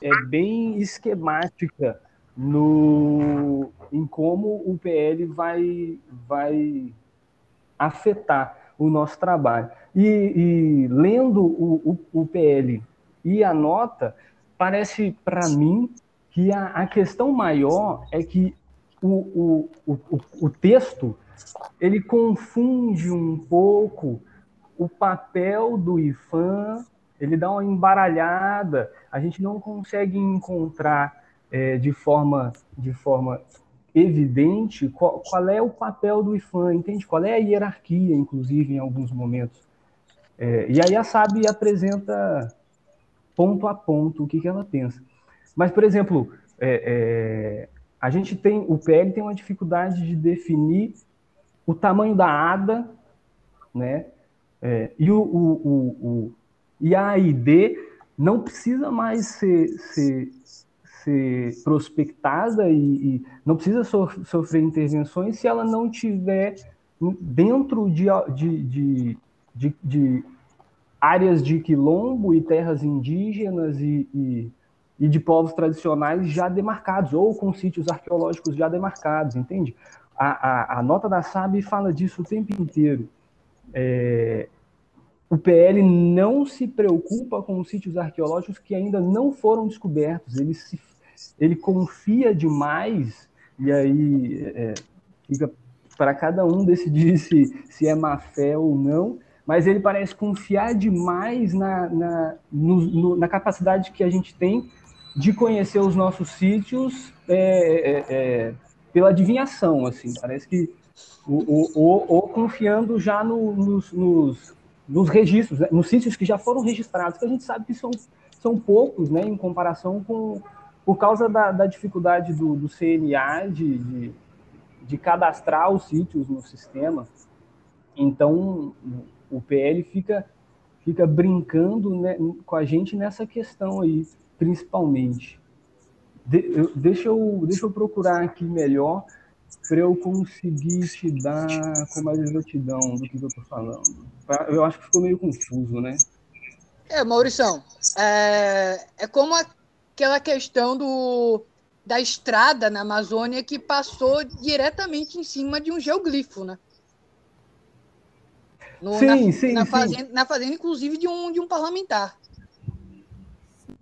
é bem esquemática no em como o PL vai vai afetar o nosso trabalho. E, e lendo o, o, o, PL e a nota, parece para mim que a, a, questão maior é que o, o, o, o texto ele confunde um pouco o papel do IFAM, ele dá uma embaralhada, a gente não consegue encontrar é, de, forma, de forma evidente qual, qual, é o papel do IFAM, entende? Qual é a hierarquia, inclusive, em alguns momentos. É, e aí a SAB apresenta ponto a ponto o que, que ela pensa. Mas, por exemplo, é, é, a gente tem, o PL tem uma dificuldade de definir o tamanho da ADA, né? É, e, o, o, o, o, e a AID não precisa mais ser, ser, ser prospectada e, e não precisa so, sofrer intervenções se ela não tiver dentro de, de, de, de áreas de quilombo e terras indígenas e, e, e, de povos tradicionais já demarcados, ou com sítios arqueológicos já demarcados, entende? A, a, a nota da SAB fala disso o tempo inteiro. É, o PL não se preocupa com os sítios arqueológicos que ainda não foram descobertos, ele se ele confia demais, e aí é, fica para cada um decidir se, se é má fé ou não, mas ele parece confiar demais na, na, no, no, na capacidade que a gente tem de conhecer os nossos sítios é, é, é pela adivinhação, assim, parece que ou, confiando já no, nos, nos, nos, registros, né, nos sítios que já foram registrados, que a gente sabe que são, são poucos, né, em comparação com, por causa da, da dificuldade do, do CNA de, de, de, cadastrar os sítios no sistema, então o PL fica, fica brincando né, com a gente nessa questão aí, principalmente. De, eu, deixa, eu, deixa eu procurar aqui melhor para eu conseguir te dar com mais exatidão do que eu estou falando. Eu acho que ficou meio confuso, né? É, Maurição, é, é como a aquela questão do, da estrada na Amazônia que passou diretamente em cima de um geoglifo, né? No, sim, na, sim, na sim. Fazenda, na fazenda, inclusive, de um, de um parlamentar.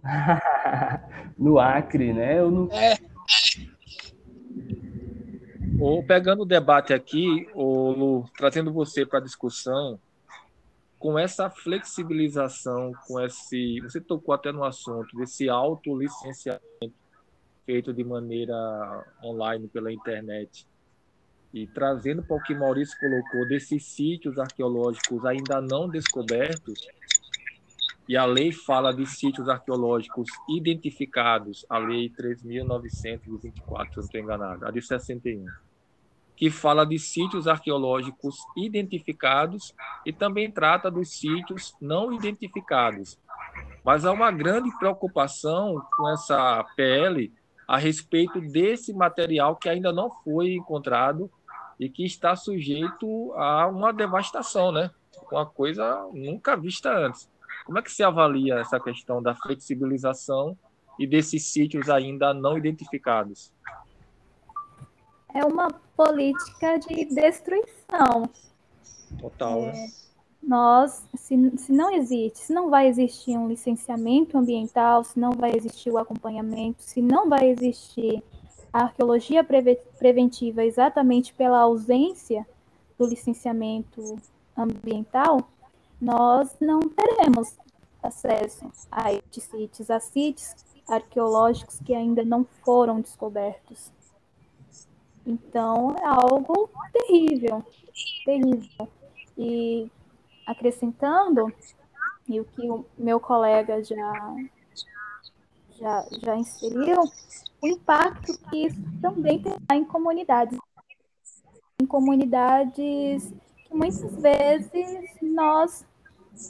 no Acre, né? Eu não... É. Ou pegando o debate aqui, Lu, trazendo você para a discussão, com essa flexibilização, com esse. Você tocou até no assunto desse autolicenciamento feito de maneira online pela internet. E trazendo para o que Maurício colocou, desses sítios arqueológicos ainda não descobertos, e a lei fala de sítios arqueológicos identificados, a lei 3.924, se não estou enganado, a de 61. Que fala de sítios arqueológicos identificados e também trata dos sítios não identificados. Mas há uma grande preocupação com essa PL a respeito desse material que ainda não foi encontrado e que está sujeito a uma devastação, né? Uma coisa nunca vista antes. Como é que se avalia essa questão da flexibilização e desses sítios ainda não identificados? É uma política de destruição. Total. É, né? nós, se, se não existe, se não vai existir um licenciamento ambiental, se não vai existir o acompanhamento, se não vai existir a arqueologia preventiva exatamente pela ausência do licenciamento ambiental, nós não teremos acesso a estes sítios, a sítios arqueológicos que ainda não foram descobertos. Então, é algo terrível, terrível. E acrescentando, e o que o meu colega já, já, já inseriu, o impacto que isso também tem em comunidades. Em comunidades que muitas vezes nós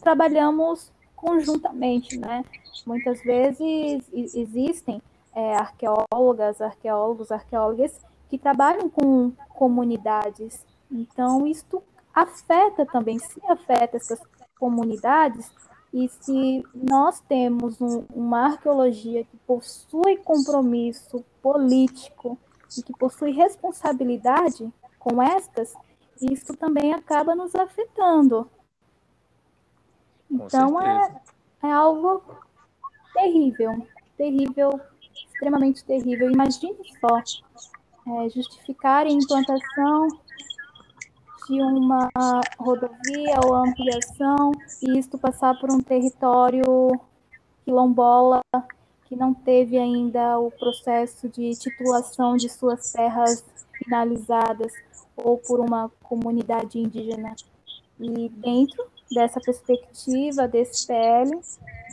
trabalhamos conjuntamente, né? Muitas vezes existem é, arqueólogas, arqueólogos, arqueólogas que trabalham com comunidades. Então, isto afeta também, se afeta essas comunidades, e se nós temos um, uma arqueologia que possui compromisso político e que possui responsabilidade com estas, isso também acaba nos afetando. Então é, é algo terrível, terrível, extremamente terrível. Imagine só é, justificar a implantação de uma rodovia ou ampliação e isto passar por um território quilombola que não teve ainda o processo de titulação de suas terras finalizadas ou por uma comunidade indígena. E dentro dessa perspectiva, desse PL,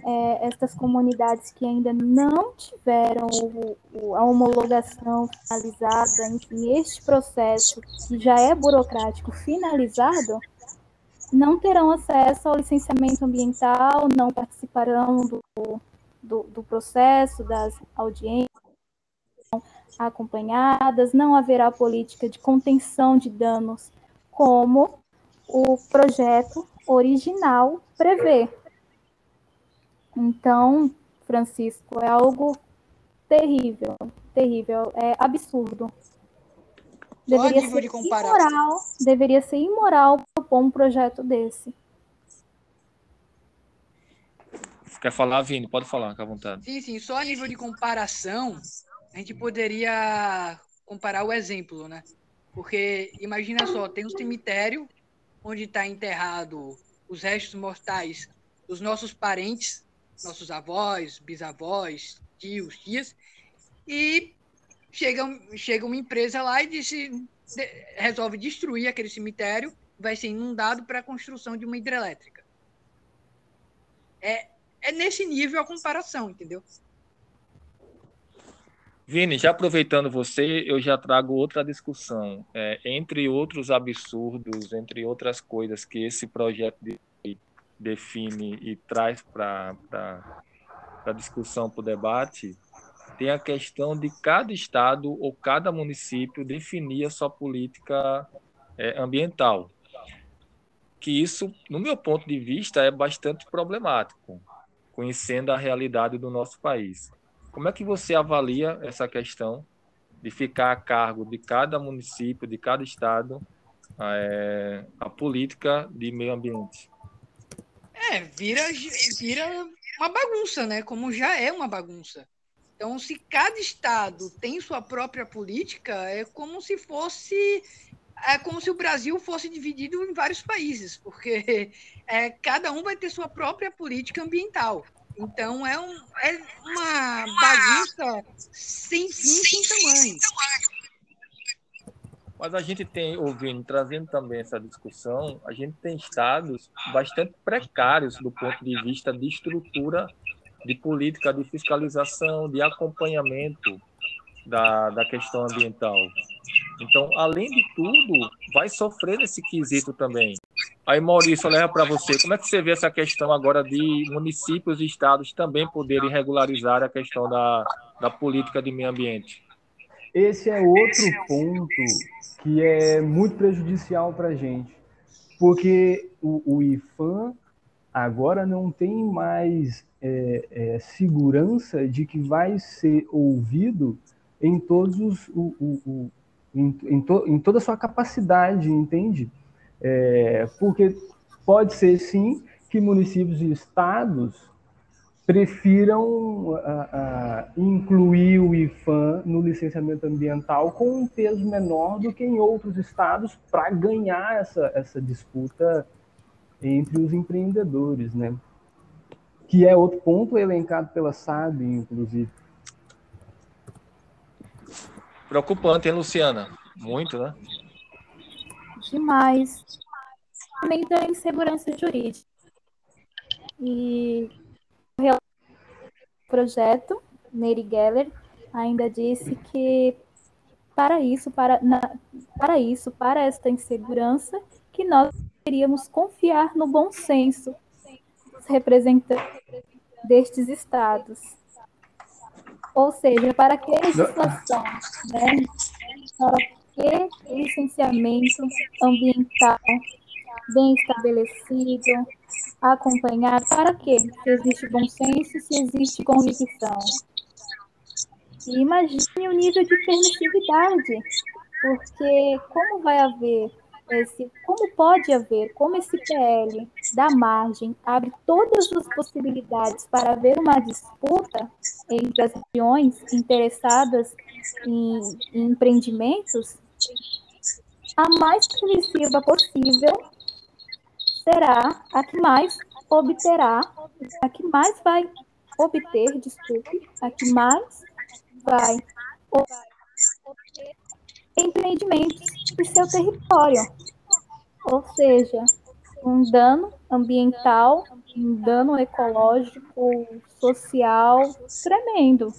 é, estas comunidades que ainda não tiveram o, o, a homologação finalizada, enfim, este processo que já é burocrático finalizado, não terão acesso ao licenciamento ambiental, não participarão do, do, do processo, das audiências acompanhadas, não haverá política de contenção de danos, como o projeto original prevê. Então, Francisco, é algo terrível, terrível, é absurdo. Deveria ser de imoral, deveria ser imoral propor um projeto desse. Quer falar, Vini? Pode falar, fica à vontade. Sim, sim. Só a nível de comparação, a gente poderia comparar o exemplo, né? Porque imagina só, tem um cemitério onde está enterrado os restos mortais dos nossos parentes nossos avós, bisavós, tios, tias, e chega, chega uma empresa lá e de, resolve destruir aquele cemitério, vai ser inundado para a construção de uma hidrelétrica. É, é nesse nível a comparação, entendeu? Vini, já aproveitando você, eu já trago outra discussão. É, entre outros absurdos, entre outras coisas que esse projeto de define e traz para a discussão, para o debate, tem a questão de cada estado ou cada município definir a sua política é, ambiental. Que isso, no meu ponto de vista, é bastante problemático, conhecendo a realidade do nosso país. Como é que você avalia essa questão de ficar a cargo de cada município, de cada estado, é, a política de meio ambiente? É, vira, vira uma bagunça, né? Como já é uma bagunça. Então, se cada estado tem sua própria política, é como se fosse é como se o Brasil fosse dividido em vários países, porque é, cada um vai ter sua própria política ambiental. Então é, um, é uma bagunça sem fim, sem tamanho. Mas a gente tem, ouvindo, trazendo também essa discussão, a gente tem estados bastante precários do ponto de vista de estrutura de política de fiscalização, de acompanhamento da, da questão ambiental. Então, além de tudo, vai sofrer nesse quesito também. Aí, Maurício, leva para você. Como é que você vê essa questão agora de municípios e estados também poderem regularizar a questão da, da política de meio ambiente? Esse é outro ponto que é muito prejudicial para a gente, porque o, o IFAM agora não tem mais é, é, segurança de que vai ser ouvido em todos os o, o, o em, em, to, em, toda a sua capacidade, entende? É, porque pode ser sim que municípios e estados prefiram a, a, incluir o IFAM no licenciamento ambiental com um peso menor do que em outros estados para ganhar essa, essa disputa entre os empreendedores, né? Que é outro ponto elencado pela SAB, inclusive. Preocupante, hein, Luciana? Muito, né? Demais. Também da insegurança jurídica. E o projeto, Neri Geller, ainda disse que para isso, para, na, para isso, para esta insegurança, que nós deveríamos confiar no bom senso dos representantes destes estados. Ou seja, para que legislação, né? para que licenciamento ambiental bem estabelecido, acompanhado, para quê? Se existe bom senso, se existe convicção. E imagine o nível de permissividade, porque como vai haver esse, como pode haver, como esse PL da margem abre todas as possibilidades para haver uma disputa entre as regiões interessadas em, em empreendimentos, a mais permissiva possível será a que mais obterá, a que mais vai obter, desculpe, a que mais vai obter empreendimentos de seu território. Ou seja, um dano ambiental, um dano ecológico, social tremendo.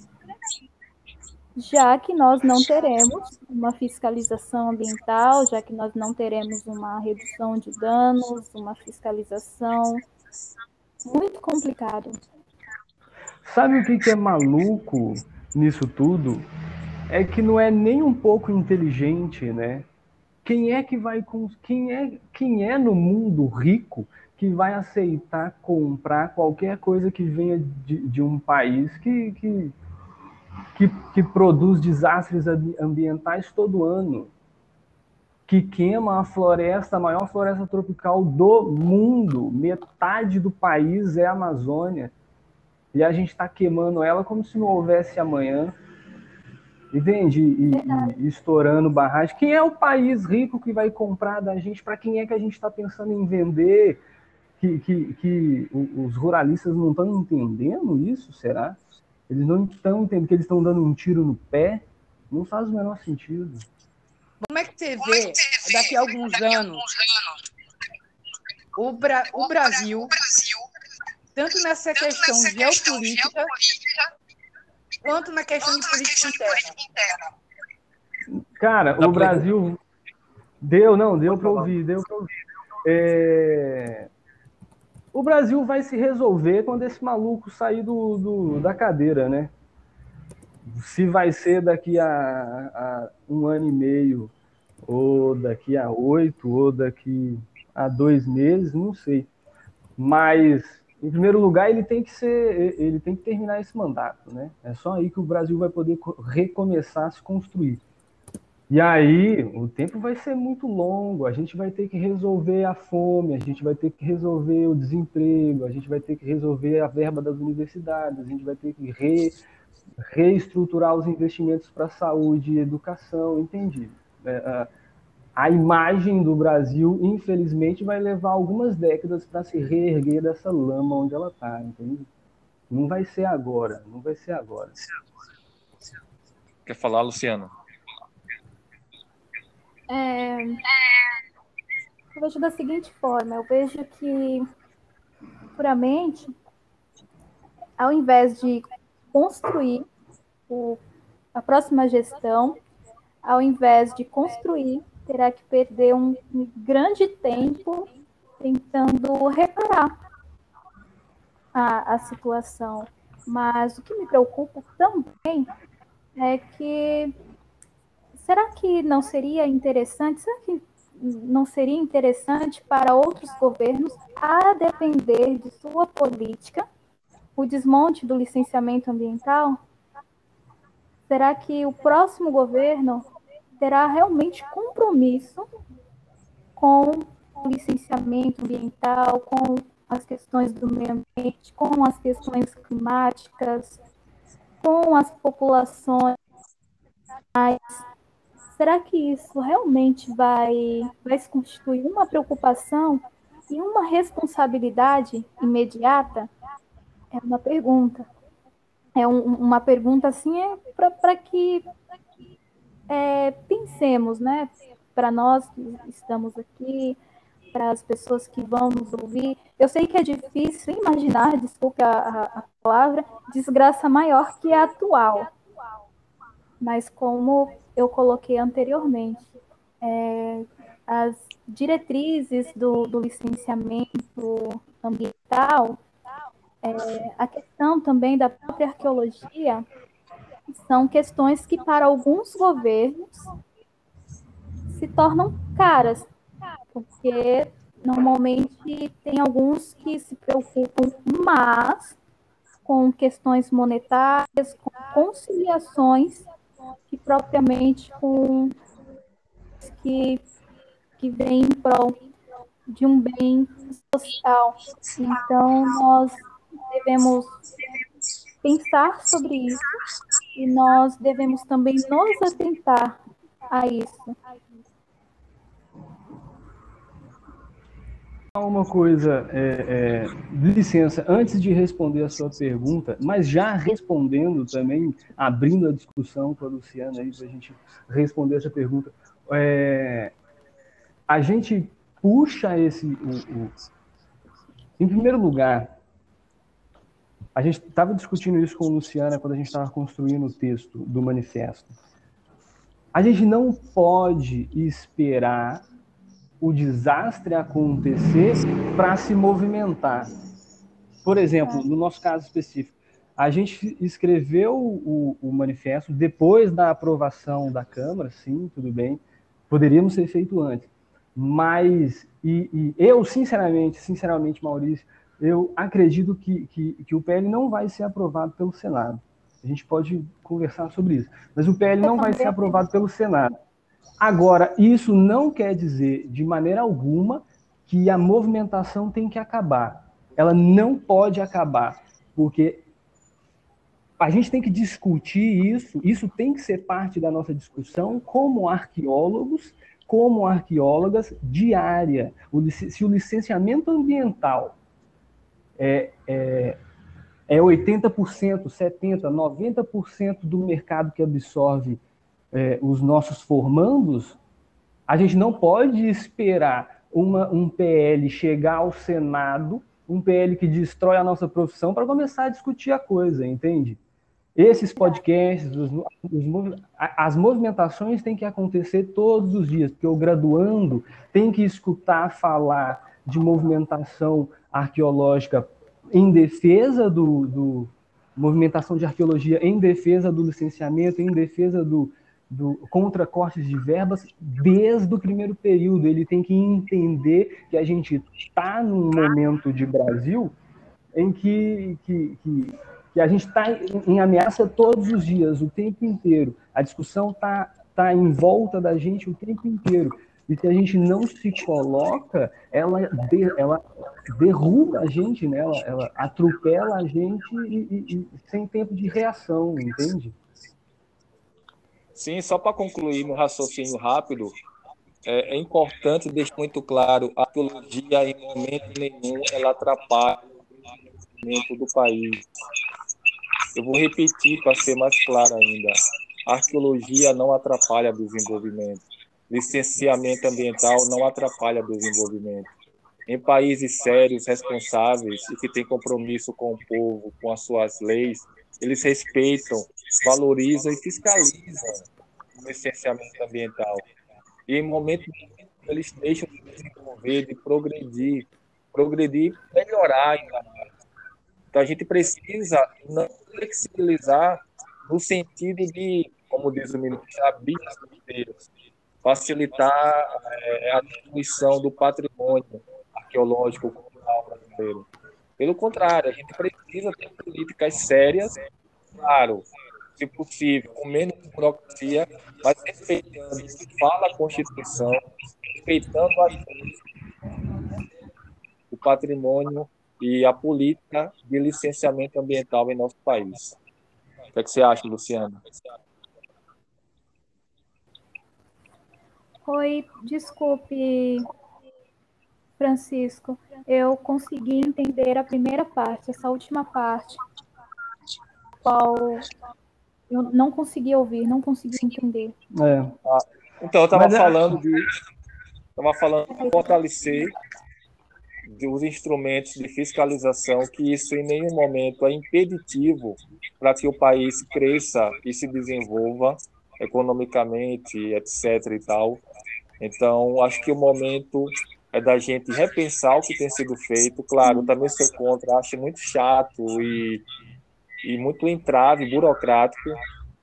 Já que nós não teremos uma fiscalização ambiental, já que nós não teremos uma redução de danos, uma fiscalização, muito complicado. Sabe o que, é maluco nisso tudo? é que não é nem um pouco inteligente, né? Quem é que vai com quem é quem é no mundo rico que vai aceitar comprar qualquer coisa que venha de, de um país que, que, que, que produz desastres ambientais todo ano, que queima a floresta, a maior floresta tropical do mundo, metade do país é a Amazônia, e a gente está queimando ela como se não houvesse amanhã entende? E, e, estourando barragem. Quem é o país rico que vai comprar da gente? Para quem é que a gente está pensando em vender? Que, que, que os ruralistas não estão entendendo isso, será? Eles não estão entendendo que eles estão dando um tiro no pé? Não faz o menor sentido. Como é que você vê, daqui a alguns anos, o, Bra o Brasil, tanto nessa questão geopolítica, quanto na questão de política interna. Cara, o Brasil deu, não, deu para ouvir, deu para ouvir. É... O Brasil vai se resolver quando esse maluco sair do, do, da cadeira, né? Se vai ser daqui a, a um ano e meio, ou daqui a oito, ou daqui a dois meses, não sei. Mas em primeiro lugar, ele tem que ser, ele tem que terminar esse mandato, né? É só aí que o Brasil vai poder recomeçar a se construir. E aí, o tempo vai ser muito longo, a gente vai ter que resolver a fome, a gente vai ter que resolver o desemprego, a gente vai ter que resolver a verba das universidades, a gente vai ter que re, reestruturar os investimentos para saúde e educação, entende? É, a imagem do Brasil, infelizmente, vai levar algumas décadas para se reerguer dessa lama onde ela está, entende? Não vai ser agora, não vai ser agora. Quer falar, Luciano? É, eu vejo da seguinte forma, eu vejo que, puramente, ao invés de construir o, a próxima gestão, ao invés de construir, terá que perder um, um grande tempo tentando reparar a, a situação. Mas o que me preocupa também é que será que não seria interessante, será que não seria interessante para outros governos, a depender de sua política, o desmonte do licenciamento ambiental? Será que o próximo governo terá realmente compromisso com o licenciamento ambiental, com as questões do meio ambiente, com as questões climáticas, com as populações. Será que isso realmente vai, vai se constituir uma preocupação e uma responsabilidade imediata? É uma pergunta. É um, uma pergunta assim é para que é, pensemos, né? Para nós que estamos aqui, para as pessoas que vão nos ouvir. Eu sei que é difícil imaginar, desculpe a, a palavra, desgraça maior que a atual. Mas como eu coloquei anteriormente, é, as diretrizes do, do licenciamento ambiental, é, a questão também da própria arqueologia, são questões que para alguns governos se tornam caras, porque normalmente tem alguns que se preocupam mais com questões monetárias, com conciliações, que propriamente com que, que vem em prol de um bem social. Então, nós devemos pensar sobre isso e nós devemos também nos atentar a isso. Uma coisa, é, é, licença, antes de responder a sua pergunta, mas já respondendo também, abrindo a discussão com a Luciana aí para a gente responder essa pergunta, é, a gente puxa esse, o, o, em primeiro lugar, a gente estava discutindo isso com a Luciana quando a gente estava construindo o texto do manifesto. A gente não pode esperar o desastre acontecer para se movimentar. Por exemplo, no nosso caso específico, a gente escreveu o, o, manifesto depois da aprovação da Câmara, sim, tudo bem, poderíamos ter feito antes. Mas, e, e eu, sinceramente, sinceramente, Maurício, eu acredito que, que, que, o PL não vai ser aprovado pelo Senado. A gente pode conversar sobre isso. Mas o PL não vai ser aprovado pelo Senado. Agora, isso não quer dizer, de maneira alguma, que a movimentação tem que acabar. Ela não pode acabar, porque a gente tem que discutir isso, isso tem que ser parte da nossa discussão como arqueólogos, como arqueólogas diária. se o licenciamento ambiental é, é, é 80%, 70%, 90% do mercado que absorve é, os nossos formandos, a gente não pode esperar uma, um PL chegar ao Senado, um PL que destrói a nossa profissão, para começar a discutir a coisa, entende? Esses podcasts, os, os, as movimentações têm que acontecer todos os dias, porque o graduando tem que escutar falar de movimentação arqueológica em defesa do, do movimentação de arqueologia, em defesa do licenciamento, em defesa do, do contra cortes de verbas desde o primeiro período. Ele tem que entender que a gente está num momento de Brasil em que, que, que, que a gente está em ameaça todos os dias, o tempo inteiro. A discussão está tá em volta da gente o tempo inteiro. E se a gente não se coloca, ela, de, ela derruba a gente, né? ela, ela atropela a gente e, e, e sem tempo de reação, entende? Sim, só para concluir meu raciocínio rápido, é, é, importante deixar muito claro, a arqueologia em momento nenhum ela atrapalha o desenvolvimento do país. Eu vou repetir para ser mais claro ainda. A arqueologia não atrapalha o desenvolvimento licenciamento ambiental não atrapalha o desenvolvimento. Em países sérios, responsáveis e que têm compromisso com o povo, com as suas leis, eles respeitam, valorizam e fiscalizam licenciamento ambiental. E em momento eles deixam de desenvolver, de progredir, progredir, melhorar ainda mais. Então a gente precisa não flexibilizar no sentido de, como diz o ministro, facilitar é, a distribuição do patrimônio arqueológico cultural brasileiro. Pelo contrário, a gente precisa ter políticas sérias, claro, se possível, com menos burocracia, mas respeitando o que fala a Constituição, respeitando o patrimônio e a política de licenciamento ambiental em nosso país. O que, é que você acha, Luciana? Oi, desculpe, Francisco. Eu consegui entender a primeira parte, essa última parte, qual eu não consegui ouvir, não consegui entender. É. Ah, então, eu estava é- falando de. Estava falando de fortalecer os instrumentos de fiscalização, que isso em nenhum momento é impeditivo para que o país cresça e se desenvolva economicamente, etc. e tal. Então, acho que o momento é da gente repensar o que tem sido feito. Claro, também sou contra, acho muito chato e e muito entrave burocrático,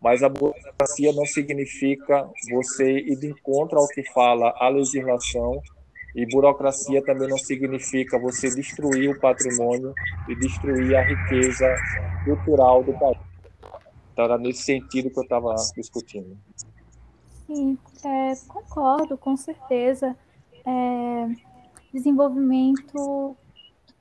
mas a burocracia não significa você ir de encontro ao que fala a legislação, e burocracia também não significa você destruir o patrimônio e destruir a riqueza cultural do país. Então, era nesse sentido que eu estava discutindo. Sim, é, concordo, com certeza. É, desenvolvimento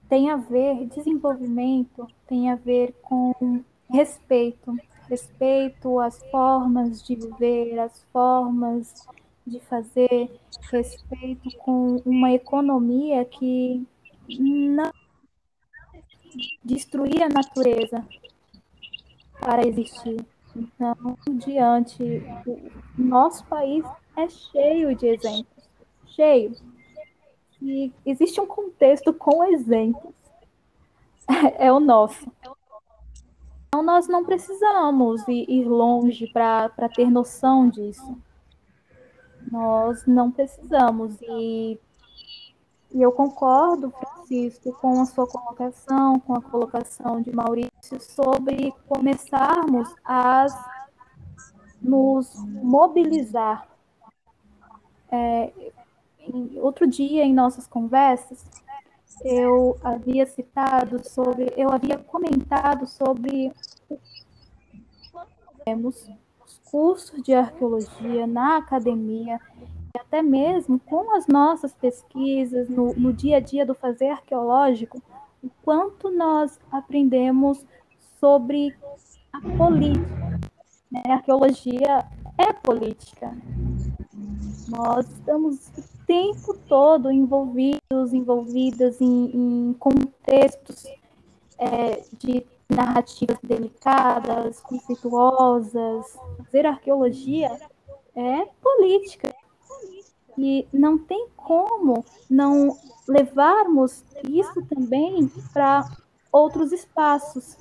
tem a ver, desenvolvimento tem a ver com respeito, respeito às formas de viver, às formas de fazer, respeito com uma economia que não destruir a natureza para existir. Então, diante, o nosso país é cheio de exemplos, cheio que existe um contexto com exemplos. É, o nosso. Então, nós não precisamos ir, ir longe para ter noção disso. Nós não precisamos. E, e eu concordo, Francisco, com a sua colocação, com a colocação de Maurício, sobre começarmos a nos mobilizar. É, outro dia, em nossas conversas, eu havia citado sobre, eu havia comentado sobre temos os cursos de arqueologia na academia, e até mesmo com as nossas pesquisas no, no dia a dia do fazer arqueológico, o quanto nós aprendemos sobre a política. Né? A arqueologia é política. Nós estamos tempo todo envolvidos, envolvidas em, em contextos é, de narrativas delicadas, conflituosas. Fazer arqueologia é política. E não tem como não levarmos isso também para outros espaços.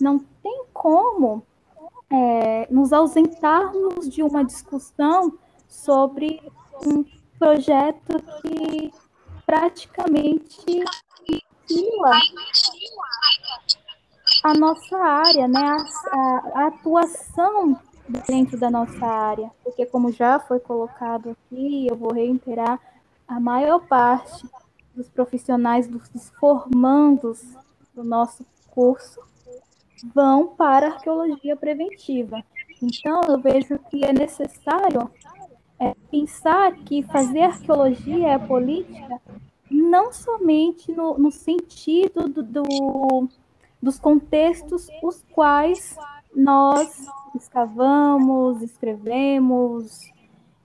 Não tem como é, nos ausentarmos de uma discussão sobre um projeto que praticamente fila a nossa área, né? A, a, a, atuação dentro da nossa área, porque como já foi colocado aqui, eu vou reiterar, a maior parte dos profissionais, dos formandos do nosso curso, vão para a arqueologia preventiva. Então, eu vejo que é necessário é, pensar que fazer arqueologia é política não somente no, no sentido do, do, dos contextos os quais nós escavamos, escrevemos,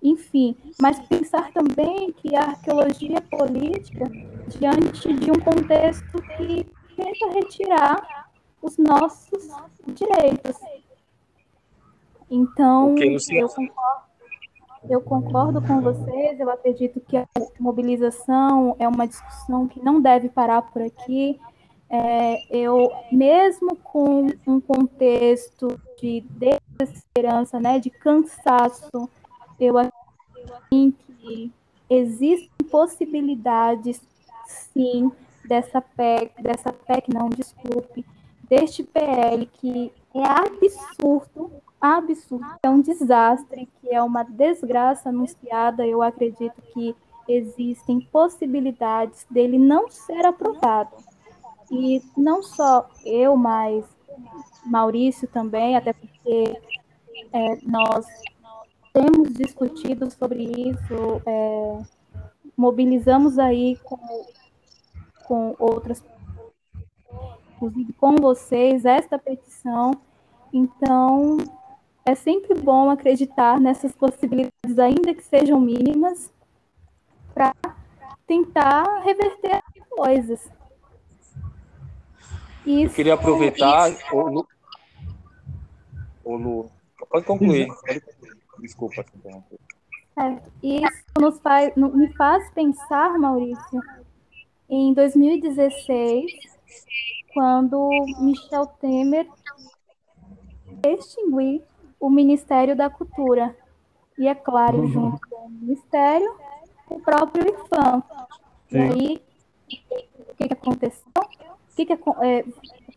enfim, mas pensar também que a arqueologia é política diante de um contexto que tenta retirar os nossos direitos. Então, eu concordo eu concordo com vocês, eu acredito que a mobilização é uma discussão que não deve parar por aqui. é, eu, mesmo com um contexto de desesperança, né, de cansaço, eu acho que existem possibilidades, sim, dessa PEC, dessa PEC, não, desculpe, deste PL que é absurdo, absurdo, é um desastre, que é uma desgraça anunciada, eu acredito que existem possibilidades dele não ser aprovado. E não só eu, mas Maurício também, até porque é, nós temos discutido sobre isso, é, mobilizamos aí com, com outras, inclusive com vocês, esta petição. Então, é sempre bom acreditar nessas possibilidades, ainda que sejam mínimas, para tentar reverter as coisas. Isso, Eu queria aproveitar. O Lu... O Lu... Pode concluir. Pode concluir. Desculpa. Certo. Isso nos faz, me faz pensar, Maurício, em 2016, quando Michel Temer extinguiu o Ministério da Cultura. E, é claro, uhum. junto com o Ministério, o próprio IFAM. E aí, o que, que aconteceu? Que, que, é,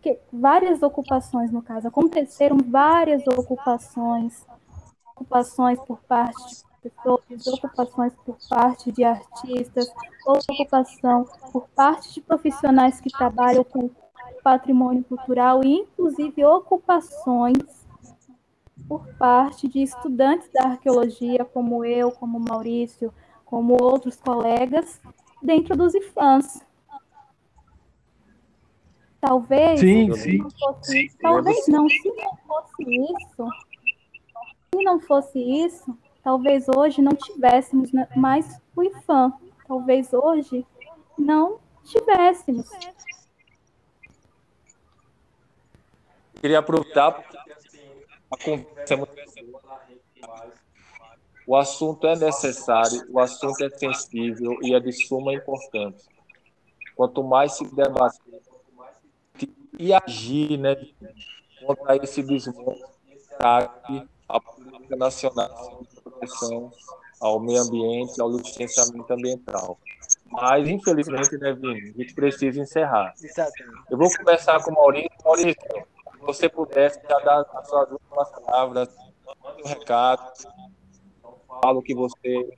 que várias ocupações, no caso, aconteceram várias ocupações, ocupações por parte de pessoas, ocupações por parte de artistas, ocupação por parte de profissionais que trabalham com patrimônio cultural e, inclusive, ocupações por parte de estudantes da arqueologia, como eu, como Maurício, como outros colegas, dentro dos IFANs. Talvez sim, sim, não fosse, sim, talvez não, se não fosse isso, se não fosse isso, talvez hoje não tivéssemos mais o IFAM. Talvez hoje não tivéssemos. Queria aproveitar porque a conversa é muito o assunto é necessário, o assunto é sensível e é de suma importância. Quanto mais se debater e agir né, contra esse desmonte à política nacional de proteção ao meio ambiente, ao licenciamento ambiental. Mas, infelizmente, né, Vini, a gente precisa encerrar. Eu vou começar com o Maurício. Maurício, você pudesse já dar as suas últimas palavras, um recado, fala o que você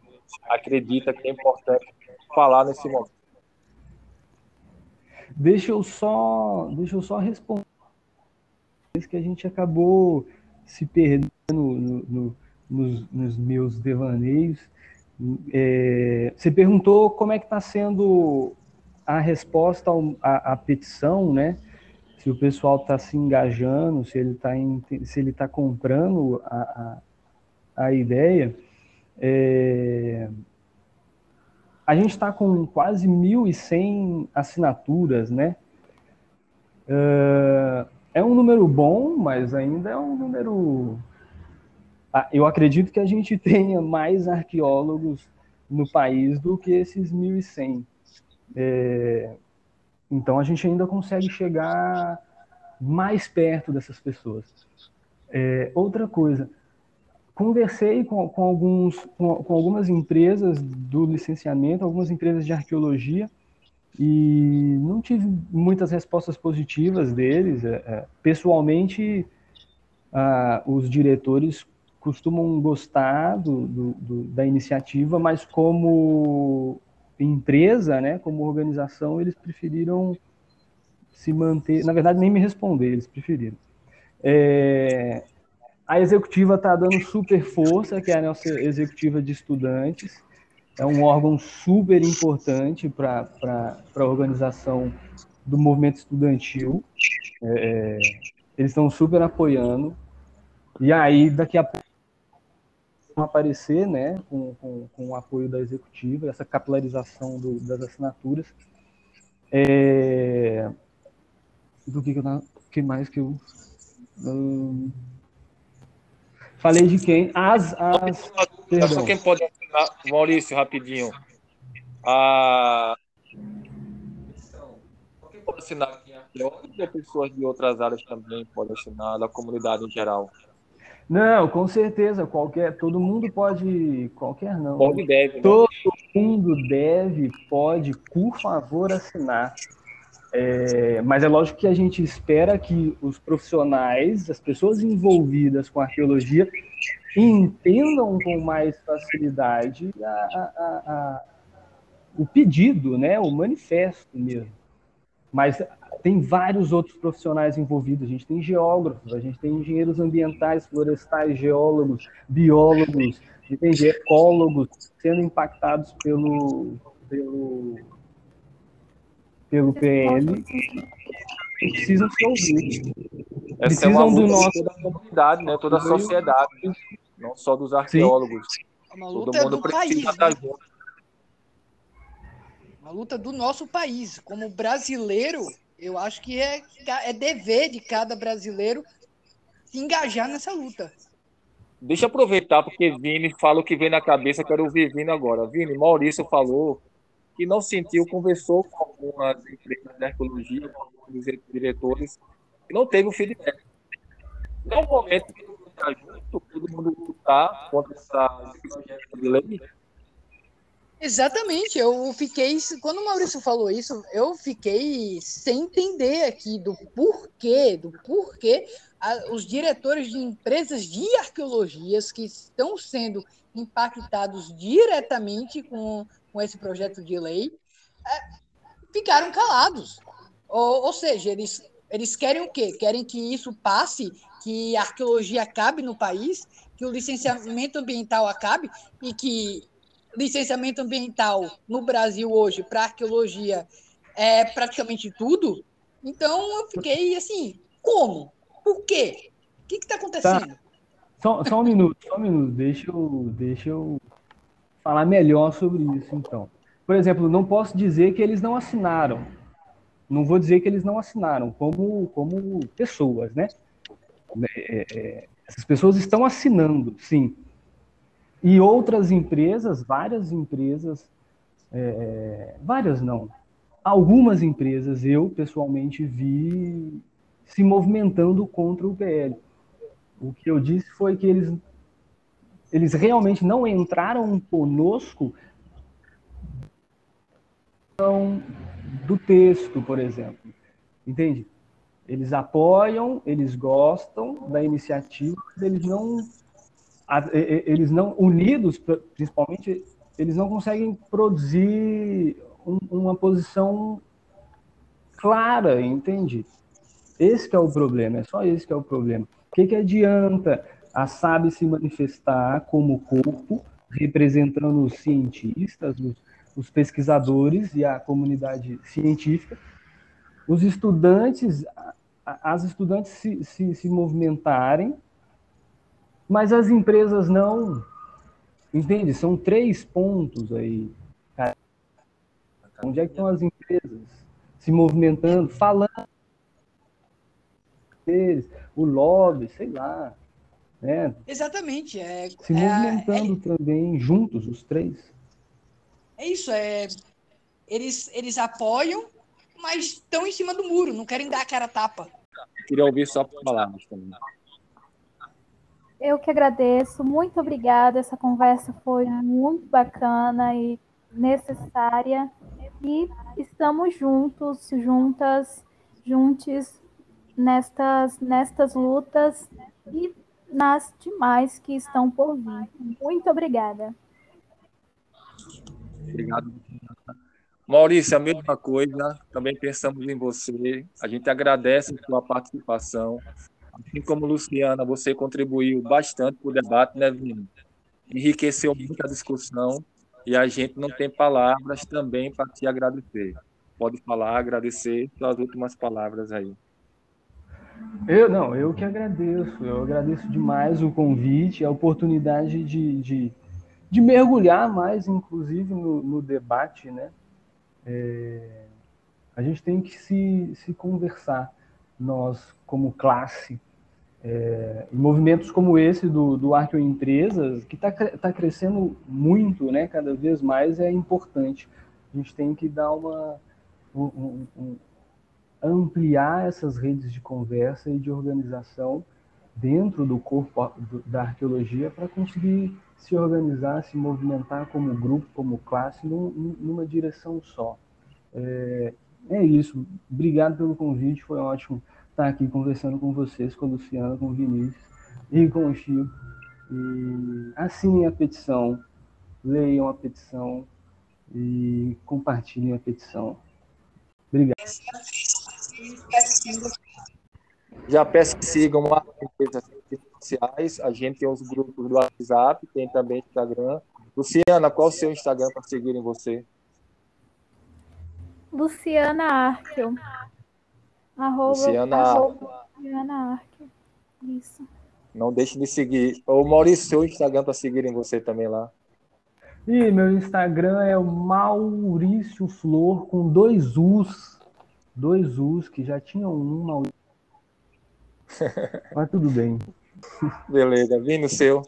acredita que é importante falar nesse momento. Deixa eu só, deixa eu só responder que a gente acabou se perdendo no, no, nos, nos, meus devaneios. É, você perguntou como é que está sendo a resposta à petição, né? Se o pessoal está se engajando, se ele está se ele tá comprando a, a, a ideia. É... A gente está com quase 1.100 assinaturas, né? É... é um número bom, mas ainda é um número. Ah, eu acredito que a gente tenha mais arqueólogos no país do que esses 1.100. É... Então a gente ainda consegue chegar mais perto dessas pessoas. É, outra coisa, conversei com, com, alguns, com, com, algumas empresas do licenciamento, algumas empresas de arqueologia, e não tive muitas respostas positivas deles. É, é, pessoalmente, os diretores costumam gostar do, do, do, da iniciativa, mas como empresa, né, como organização, eles preferiram se manter. Na verdade, nem me responder, eles preferiram. É, a executiva está dando super força, que é a nossa executiva de estudantes. É um órgão super importante para a organização do movimento estudantil. É, eles estão super apoiando. E aí, daqui a pouco, vão aparecer, né, com, com, com, o apoio da executiva, essa capilarização do, das assinaturas. É... Do que, que, eu, que mais que eu. Hum... Falei de quem? As. as... Só quem pode assinar, Maurício, rapidinho. A. Quem pode assinar aqui? pessoas de outras áreas também podem assinar, da comunidade em geral? Não, com certeza, qualquer, todo mundo pode, qualquer não. Pode deve. Né? Todo mundo deve, pode, por favor, assinar. É, mas é lógico que a gente espera que os profissionais, as pessoas envolvidas com arqueologia, entendam com mais facilidade a, a, a, o pedido, né, o manifesto mesmo. Mas tem vários outros profissionais envolvidos. A gente tem geógrafos, a gente tem engenheiros ambientais, florestais, geólogos, biólogos, tem ecólogos sendo impactados pelo, pelo, pelo PL precisam ser ouvidos. Essa precisam é uma do nosso toda a comunidade, né? toda a sociedade, não só dos arqueólogos. Sim. Todo mundo precisa país, estar né? junto. Uma luta do nosso país. Como brasileiro, eu acho que é, é dever de cada brasileiro se engajar nessa luta. Deixa eu aproveitar, porque Vini fala o que vem na cabeça, quero ouvir Vini agora. Vini, Maurício falou que não sentiu, conversou com algumas empresas de arqueologia, com alguns diretores, e não teve o feedback. É um momento que está junto, todo mundo lutar contra essa, de lei, Exatamente, eu fiquei, quando o Maurício falou isso, eu fiquei sem entender aqui do porquê, do porquê a, os diretores de empresas de arqueologias que estão sendo impactados diretamente com, com esse projeto de lei é, ficaram calados. Ou, ou seja, eles, eles querem o quê? Querem que isso passe, que a arqueologia acabe no país, que o licenciamento ambiental acabe e que licenciamento ambiental no Brasil hoje para arqueologia é praticamente tudo. Então eu fiquei assim, como? Por quê? O que está acontecendo? Tá. Só, só um minuto, só um minuto. Deixa eu, deixa eu falar melhor sobre isso, então. Por exemplo, não posso dizer que eles não assinaram. Não vou dizer que eles não assinaram, como, como pessoas, né? É, é, essas pessoas estão assinando, sim. E outras empresas, várias empresas, é, várias não, algumas empresas eu pessoalmente vi se movimentando contra o PL. O que eu disse foi que eles, eles realmente não entraram conosco do texto, por exemplo. Entende? Eles apoiam, eles gostam da iniciativa, eles não eles não unidos, principalmente, eles não conseguem produzir um, uma posição clara, entende? Esse é o problema, é só esse que é o problema. O que, que adianta a SAB se manifestar como corpo, representando os cientistas, os, os pesquisadores e a comunidade científica, os estudantes, as estudantes se, se, se movimentarem mas as empresas não. Entende? São três pontos aí. Onde é que estão as empresas se movimentando, falando deles, o lobby, sei lá. Né? Exatamente. É, se movimentando é, é, também, juntos, os três. É isso, é. Eles, eles apoiam, mas estão em cima do muro, não querem dar a cara tapa. Queria ouvir só palavras também. Eu que agradeço, muito obrigada. Essa conversa foi muito bacana e necessária. E estamos juntos, juntas, juntos nestas, nestas lutas e nas demais que estão por vir. Muito obrigada. Obrigado. Maurício, a mesma coisa, também pensamos em você. A gente agradece a sua participação. Assim como Luciana, você contribuiu bastante para o debate, né, Vini? Enriqueceu muito a discussão e a gente não tem palavras também para te agradecer. Pode falar, agradecer suas últimas palavras aí. Eu não, eu que agradeço. Eu agradeço demais o convite, a oportunidade de, de, de mergulhar mais, inclusive, no, no debate, né? É, a gente tem que se, se conversar nós, como classe, é, movimentos como esse do, do Arqueoempresas, que está tá crescendo muito, né, cada vez mais, é importante. A gente tem que dar uma, um, um, ampliar essas redes de conversa e de organização dentro do corpo da arqueologia para conseguir se organizar, se movimentar como grupo, como classe, numa direção só. É, é isso. Obrigado pelo convite. Foi ótimo estar aqui conversando com vocês, com a Luciana, com o Vinícius e com o Chico. E assinem a petição, leiam a petição e compartilhem a petição. Obrigado. Já peço que sigam as redes sociais. A gente tem os grupos do WhatsApp, tem também Instagram. Luciana, qual o seu Instagram para seguirem você? Luciana Arkel. Arroba, Luciana arroba, Luciana Arkel. Isso. Não deixe de seguir. O Maurício, seu Instagram para seguirem você também lá. E meu Instagram é o Maurício Flor com dois U's. Dois U's, que já tinham um Maurício. Mas tudo bem. Beleza, Vini, o seu.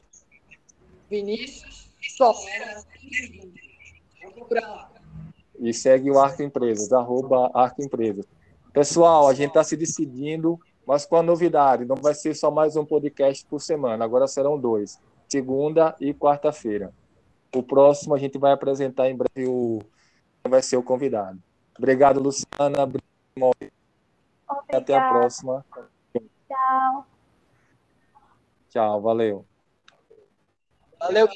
Vinícius só. E segue o Arco Empresas, arroba Arco Empresas. Pessoal, a gente está se decidindo, mas com a novidade, não vai ser só mais um podcast por semana, agora serão dois, segunda e quarta-feira. O próximo a gente vai apresentar em breve o vai ser o convidado. Obrigado, Luciana. Obrigado, Até a próxima. Tchau. Tchau, valeu. Valeu.